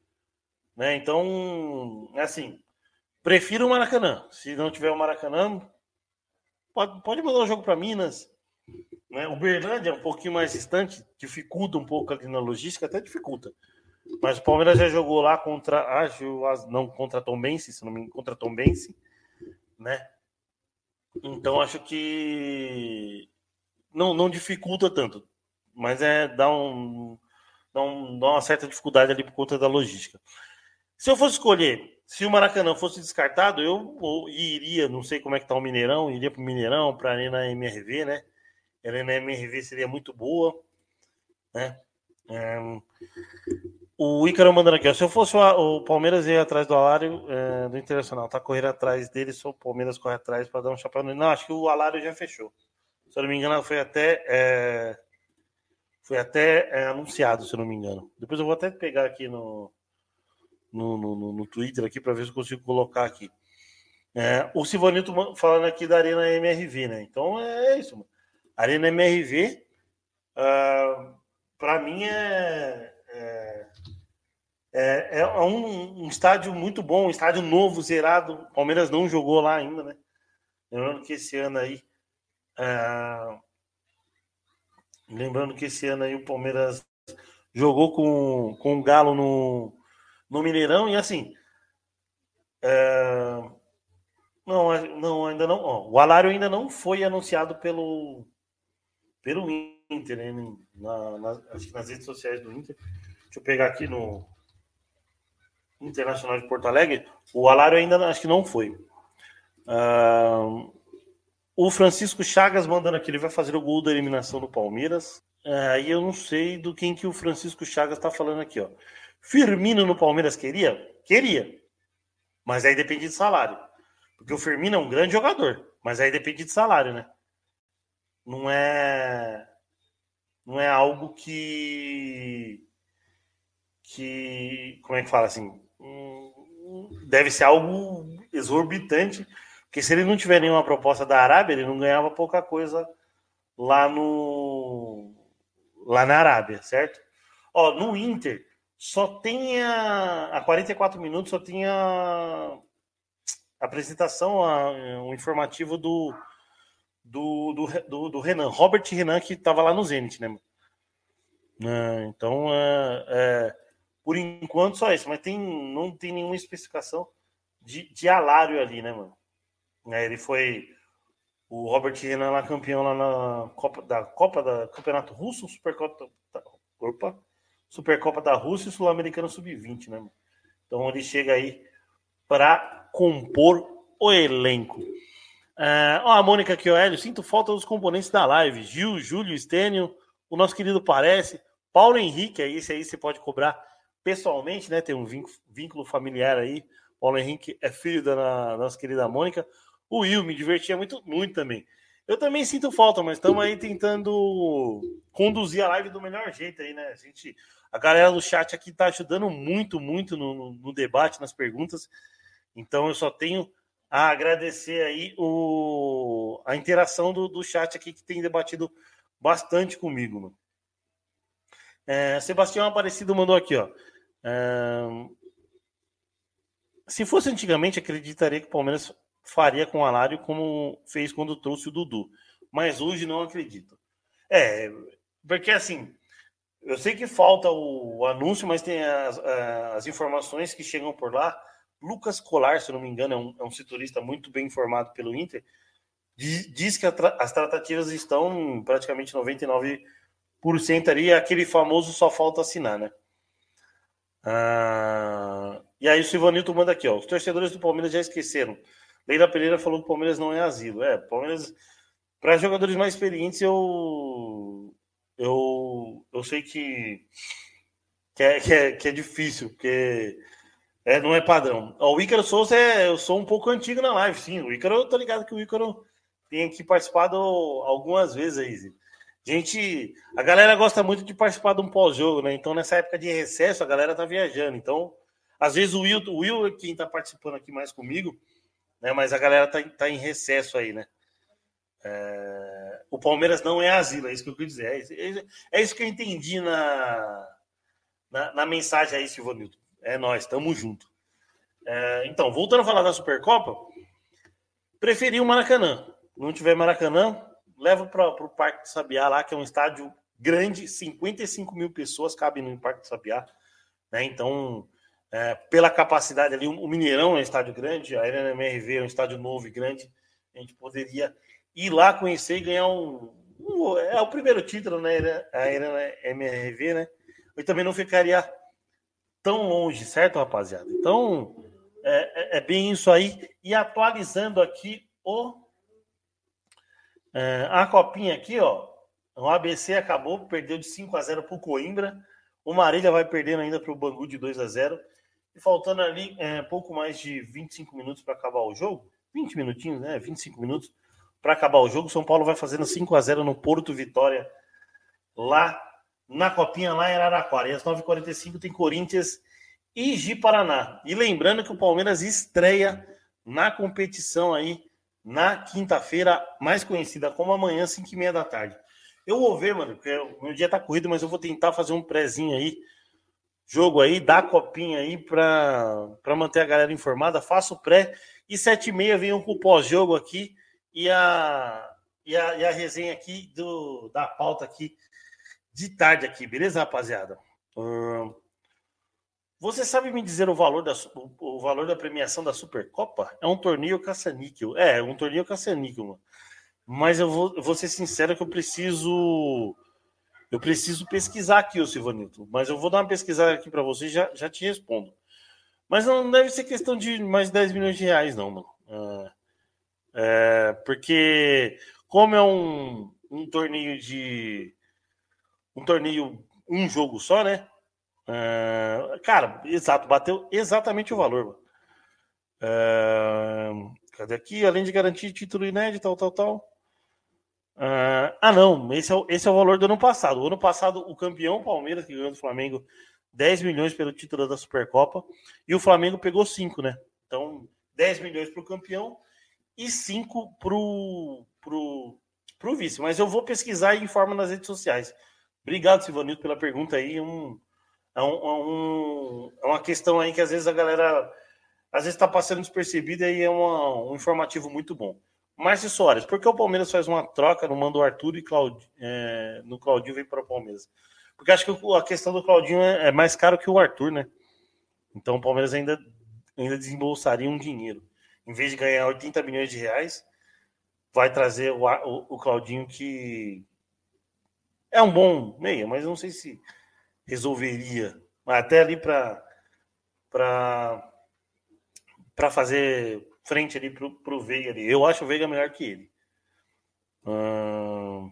[SPEAKER 1] Né? Então, é assim, prefiro o Maracanã. Se não tiver o Maracanã, pode, pode mandar o jogo para Minas. Né? O Berlândia é um pouquinho mais distante, dificulta um pouco ali na logística, até dificulta. Mas o Palmeiras já jogou lá contra, acho, não contra Tom Bense, se não me engano, contra Tom Bense, né? Então acho que não, não dificulta tanto, mas é dá um, dá um dá uma certa dificuldade ali por conta da logística. Se eu fosse escolher, se o Maracanã fosse descartado, eu iria, não sei como é que tá o Mineirão, iria para o Mineirão, para a Arena MRV, né? A Arena MRV seria muito boa, né? É, o Ícaro mandando aqui, ó, se eu fosse o, o Palmeiras ia atrás do Alário é, do Internacional, tá correndo atrás dele, só o Palmeiras corre atrás para dar um chapéu nele. Não, acho que o Alário já fechou. Se eu não me engano, foi até é, foi até é, anunciado, se eu não me engano. Depois eu vou até pegar aqui no no, no, no Twitter aqui para ver se eu consigo colocar aqui. É, o Silvanito falando aqui da Arena MRV, né? Então é isso, mano. Arena MRV, uh, ah, para mim é, é, é, é um, um, estádio muito bom, um estádio novo, zerado. O Palmeiras não jogou lá ainda, né? Lembrando que esse ano aí. Uh, lembrando que esse ano aí o Palmeiras jogou com, com o Galo no, no Mineirão e assim. É... Não, não, ainda não. Ó, o Alário ainda não foi anunciado pelo, pelo Inter, né? Na, na, acho que nas redes sociais do Inter. Deixa eu pegar aqui no Internacional de Porto Alegre. O Alário ainda acho que não foi. Uh, o Francisco Chagas mandando aqui, ele vai fazer o gol da eliminação do Palmeiras. Aí uh, eu não sei do quem que o Francisco Chagas está falando aqui, ó. Firmino no Palmeiras queria? Queria. Mas aí depende de salário. Porque o Firmino é um grande jogador, mas aí depende de salário, né? Não é não é algo que que como é que fala assim? Deve ser algo exorbitante, porque se ele não tiver nenhuma proposta da Arábia, ele não ganhava pouca coisa lá no lá na Arábia, certo? Ó, no Inter, só tinha a 44 minutos só tinha a apresentação, a, um informativo do do, do, do, do, Renan, Robert Renan, que estava lá no Zenit, né? É, então, é, é, por enquanto, só isso, mas tem, não tem nenhuma especificação de, de alário ali, né, mano? É, ele foi o Robert Renan lá campeão lá na Copa da Copa da Campeonato Russo, Supercopa, opa, Supercopa da Rússia e Sul-Americano Sub-20, né? Então ele chega aí para compor o elenco. Uh, a Mônica Hélio, sinto falta dos componentes da live. Gil, Júlio, Estênio, o nosso querido Parece, Paulo Henrique, aí esse aí você pode cobrar pessoalmente, né? Tem um vínculo familiar aí. Paulo Henrique é filho da nossa querida Mônica. O Will me divertia muito, muito também. Eu também sinto falta, mas estamos aí tentando conduzir a live do melhor jeito aí, né? A gente, a galera do chat aqui está ajudando muito, muito no, no, debate, nas perguntas. Então eu só tenho a agradecer aí o, a interação do, do chat aqui que tem debatido bastante comigo, mano. É, Sebastião Aparecido mandou aqui, ó. É, se fosse antigamente, acreditaria que o Palmeiras faria com o Alário como fez quando trouxe o Dudu. Mas hoje não acredito. É, porque assim, eu sei que falta o, anúncio, mas tem as, as, informações que chegam por lá. Lucas Colar, se não me engano, é um, é um muito bem informado pelo Inter, diz, diz que tra as tratativas estão praticamente 99% ali, aquele famoso só falta assinar, né? Ah, e aí o Silvanilton manda aqui, ó, os torcedores do Palmeiras já esqueceram. Leila Pereira falou que o Palmeiras não é asilo. É, Palmeiras, para jogadores mais experientes, eu eu, eu sei que, que, é, que, é, que é difícil, porque é, não é padrão. O Ícaro Souza, é, eu sou um pouco antigo na live, sim. O Ícaro, eu tô ligado que o Ícaro tem aqui participado algumas vezes aí. Gente, a galera gosta muito de participar de um pós-jogo, né? Então, nessa época de recesso, a galera tá viajando. Então, às vezes o Will, o Will é quem tá participando aqui mais comigo, né? Mas a galera tá, tá em recesso aí, né? É, o Palmeiras não é asilo, é isso que eu quis dizer. É, é, é isso que eu entendi na, na, na mensagem aí, Silvanildo. É nós, tamo junto. É, então, voltando a falar da Supercopa, preferi o Maracanã. Não tiver Maracanã, leva para o Parque de Sabiá lá, que é um estádio grande, 55 mil pessoas cabem no Parque de Sabiá. Né? Então, é, pela capacidade ali, o Mineirão é um estádio grande, a Arena MRV é um estádio novo e grande. A gente poderia ir lá conhecer e ganhar um. um é o primeiro título, né? A Arena MRV, né? Eu também não ficaria tão longe, certo, rapaziada? Então, é, é, é bem isso aí. E atualizando aqui o. É, a copinha aqui, ó. O ABC acabou, perdeu de 5 a 0 para o Coimbra. O Marília vai perdendo ainda para o Bangu de 2 a 0 E faltando ali é, pouco mais de 25 minutos para acabar o jogo. 20 minutinhos, né? 25 minutos para acabar o jogo. São Paulo vai fazendo 5 a 0 no Porto Vitória, lá na Copinha, lá em Araraquara. E às 9h45 tem Corinthians e Paraná. E lembrando que o Palmeiras estreia na competição aí na quinta-feira, mais conhecida como amanhã, 5 e meia da tarde. Eu vou ver, mano, porque o meu dia tá corrido, mas eu vou tentar fazer um prézinho aí, jogo aí, dar copinha aí para manter a galera informada. Faço pré e 7 e meia venham com o pós-jogo aqui e a, e a, e a resenha aqui do, da pauta aqui de tarde aqui, beleza, rapaziada? Hum, você sabe me dizer o valor da, o valor da premiação da Supercopa? É um torneio caça-níquel. É, um torneio caça-níquel, mano. Mas eu vou, eu vou ser sincero que eu preciso. Eu preciso pesquisar aqui, o Silvanito. Mas eu vou dar uma pesquisada aqui para você e já, já te respondo. Mas não deve ser questão de mais 10 milhões de reais, não, mano. É, é, porque, como é um, um torneio de. Um torneio, um jogo só, né? É, cara, exato, bateu exatamente o valor. Mano. É, cadê aqui? Além de garantir título inédito, tal, tal, tal. Uh, ah, não, esse é, o, esse é o valor do ano passado. O ano passado, o campeão Palmeiras, que ganhou do Flamengo, 10 milhões pelo título da Supercopa, e o Flamengo pegou 5, né? Então, 10 milhões para o campeão e 5 para o pro, pro vice. Mas eu vou pesquisar e informo nas redes sociais. Obrigado, Silvanildo, pela pergunta aí. Um, é, um, é, um, é uma questão aí que às vezes a galera às vezes está passando despercebida e é uma, um informativo muito bom. Márcio Soares, por que o Palmeiras faz uma troca, não manda o Arthur e Claudio, é, no Claudinho vem para o Palmeiras? Porque acho que a questão do Claudinho é, é, mais caro que o Arthur, né? Então o Palmeiras ainda, ainda desembolsaria um dinheiro. Em vez de ganhar 80 milhões de reais, vai trazer o, o, o Claudinho que é um bom meia, mas não sei se resolveria. Até ali para para fazer frente ali pro, pro Veiga ali. Eu acho o Veiga melhor que ele. Hum...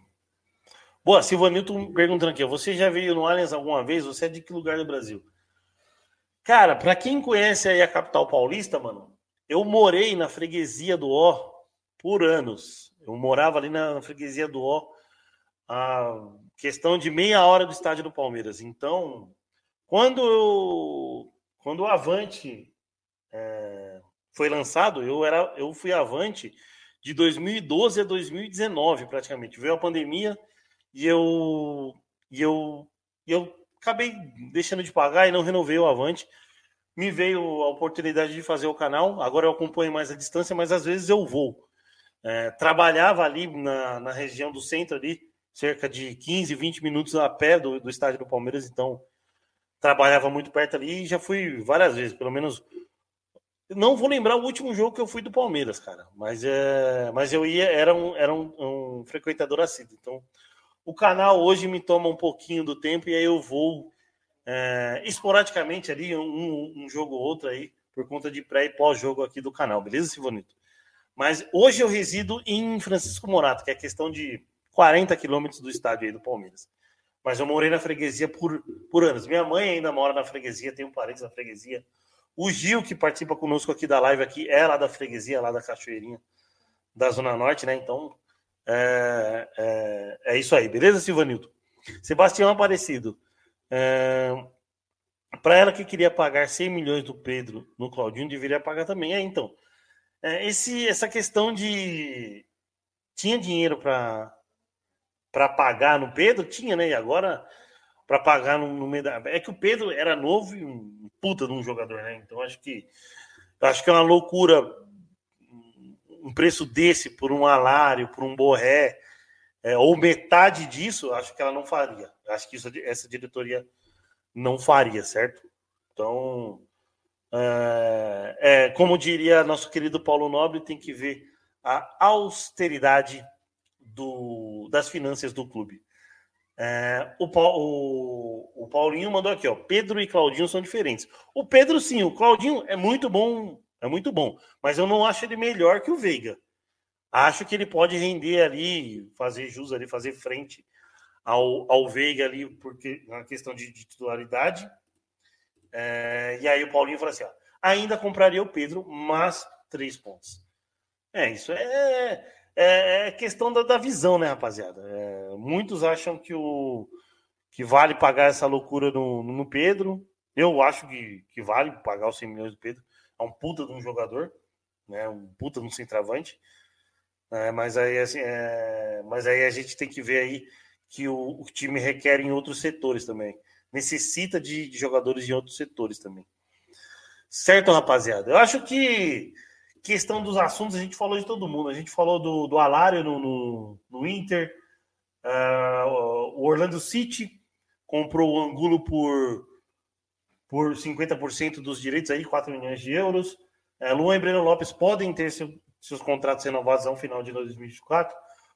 [SPEAKER 1] Boa, Silvanilton perguntando aqui, você já veio no Allianz alguma vez? Você é de que lugar do Brasil? Cara, para quem conhece aí a capital paulista, mano, eu morei na freguesia do Ó por anos. Eu morava ali na, freguesia do Ó a questão de meia hora do estádio do Palmeiras. Então, quando eu, quando o Avante é, foi lançado, eu era eu fui avante de 2012 a 2019 praticamente. Veio a pandemia e eu e eu e eu acabei deixando de pagar e não renovei o avante. Me veio a oportunidade de fazer o canal. Agora eu acompanho mais a distância, mas às vezes eu vou. É, trabalhava ali na, na região do centro ali, cerca de 15, 20 minutos a pé do, do estádio do Palmeiras, então trabalhava muito perto ali e já fui várias vezes, pelo menos não vou lembrar o último jogo que eu fui do Palmeiras, cara. Mas, é, mas eu ia, era um, era um, um frequentador assíduo. Então, o canal hoje me toma um pouquinho do tempo e aí eu vou é, esporadicamente ali, um, um jogo ou outro aí, por conta de pré e pós-jogo aqui do canal, beleza, Silvanito? Mas hoje eu resido em Francisco Morato, que é questão de 40 quilômetros do estádio aí do Palmeiras. Mas eu morei na freguesia por, por anos. Minha mãe ainda mora na freguesia, tenho parentes na freguesia. O Gil, que participa conosco aqui da live, aqui, é lá da freguesia, lá da Cachoeirinha, da Zona Norte, né? Então, é, é, é isso aí, beleza, Silvanildo? Sebastião Aparecido. É, para ela que queria pagar 100 milhões do Pedro no Claudinho, deveria pagar também. É, então, é, esse, essa questão de. Tinha dinheiro para pagar no Pedro? Tinha, né? E agora para pagar no, no. É que o Pedro era novo puta de um jogador, né? Então acho que acho que é uma loucura um preço desse por um Alário, por um Borré, é, ou metade disso, acho que ela não faria. Acho que isso, essa diretoria não faria, certo? Então, é, é, como diria nosso querido Paulo Nobre, tem que ver a austeridade do, das finanças do clube. É, o, o, o, Paulinho mandou aqui, ó. Pedro e Claudinho são diferentes. O Pedro, sim, o Claudinho é muito bom, é muito bom, mas eu não acho ele melhor que o Veiga. Acho que ele pode render ali, fazer jus ali, fazer frente ao, ao Veiga ali, porque na questão de, de titularidade. É, e aí o Paulinho falou assim: ó, ainda compraria o Pedro, mas três pontos. É, isso é, é, é questão da, da, visão, né, rapaziada? É, muitos acham que, o, que vale pagar essa loucura no, no Pedro. Eu acho que, que vale pagar os 100 milhões do Pedro. É um puta de um jogador, né? um puta de um centroavante. É, mas, aí, assim, é, mas aí a gente tem que ver aí que o, o, time requer em outros setores também. Necessita de, de jogadores em outros setores também. Certo, rapaziada? Eu acho que questão dos assuntos, a gente falou de todo mundo. A gente falou do, do Alário no, no, no Inter, uh, o Orlando City comprou o Angulo por, por 50% dos direitos, aí 4 milhões de euros. Uh, Luan e Breno Lopes podem ter seu, seus contratos renovados ao final de 2024.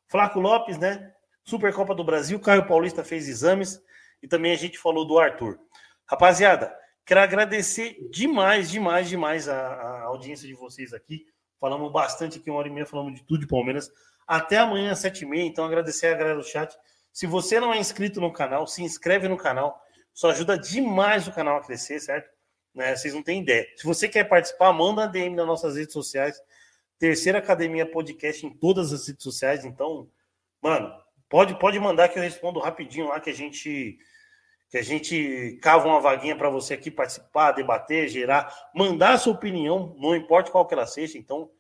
[SPEAKER 1] Flaco Lopes, né? Supercopa do Brasil, Caio Paulista fez exames e também a gente falou do Arthur. Rapaziada, Quero agradecer demais, demais, demais a, a audiência de vocês aqui. Falamos bastante aqui, uma hora e meia, falamos de tudo de Palmeiras. Até amanhã, às sete e meia. Então, agradecer a galera do chat. Se você não é inscrito no canal, se inscreve no canal. Isso ajuda demais o canal a crescer, certo? Né? Vocês não têm ideia. Se você quer participar, manda DM nas nossas redes sociais. Terceira Academia Podcast em todas as redes sociais. Então, mano, pode, pode mandar que eu respondo rapidinho lá que a gente que a gente cava uma vaguinha para você aqui participar, debater, gerar, mandar a sua opinião, não importa qual que ela seja, então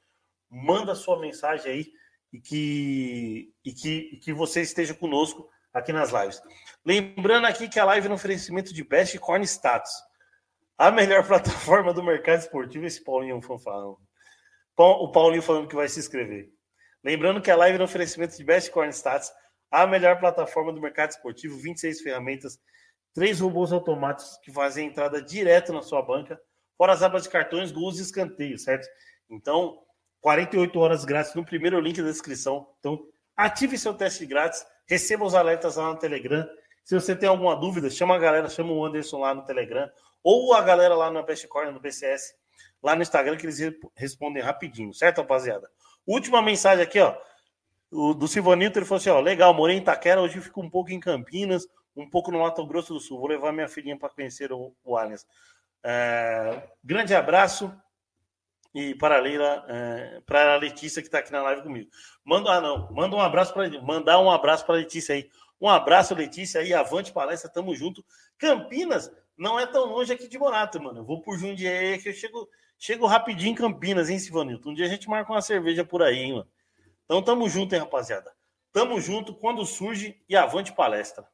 [SPEAKER 1] manda a sua mensagem aí e que, e que, e que você esteja conosco aqui nas lives. Lembrando aqui que a live é no oferecimento de Best Corn Status, a melhor *laughs* plataforma do mercado esportivo, esse Paulinho é fanfarrão. O Paulinho falando que vai se inscrever. Lembrando que a live é no oferecimento de Best Corn Status, a melhor plataforma do mercado esportivo, 26 ferramentas três robôs automáticos que fazem a entrada direto na sua banca, fora as abas de cartões, gols e escanteios, certo? Então, 48 horas grátis no primeiro link da descrição. Então, ative seu teste grátis, receba os alertas lá no Telegram. Se você tem alguma dúvida, chama a galera, chama o Anderson lá no Telegram, ou a galera lá no Pest Corner, no BCS, lá no Instagram, que eles respondem rapidinho, certo, rapaziada? Última mensagem aqui, ó. Do Silvanito, ele falou assim: ó, legal, morei em Itaquera, hoje fico um pouco em Campinas um pouco no Mato Grosso do Sul. Vou levar minha filhinha para conhecer o, o Allianz. É, grande abraço e para a Leila, é, para a Letícia que está aqui na live comigo. Manda, ah, não, manda um abraço para mandar um abraço para a Letícia aí. Um abraço, Letícia, aí, avante palestra, tamo junto. Campinas não é tão longe aqui de Morato, mano. Eu vou por Jundiaí que eu chego, chego rapidinho em Campinas, hein, Silvanilton? Um dia a gente marca uma cerveja por aí, hein, mano. Então tamo junto, hein, rapaziada. Tamo junto quando surge e avante palestra.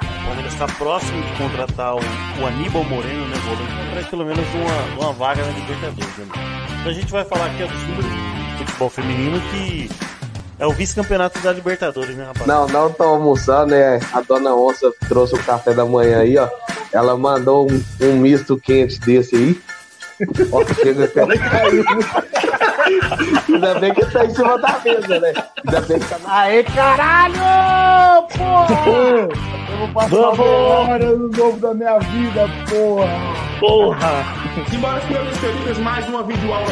[SPEAKER 1] O Palmeiras está próximo de contratar o, o Aníbal Moreno, né, volante, para pelo menos uma, uma vaga na Libertadores. Né? Então a gente vai falar aqui sobre futebol feminino que é o vice-campeonato da Libertadores, né, rapaz?
[SPEAKER 2] Não, não tô almoçando, né? A dona Onça trouxe o café da manhã aí, ó. Ela mandou um, um misto quente desse aí. Ó, chega *laughs* até caiu. Ainda bem que tá em cima da mesa, né? Ainda bem que tá.
[SPEAKER 3] Aê, caralho! Porra! Eu vou passar Vamos. hora no novo da minha vida, porra!
[SPEAKER 1] Porra!
[SPEAKER 4] Simbora, e senhoritas, mais uma videoaula.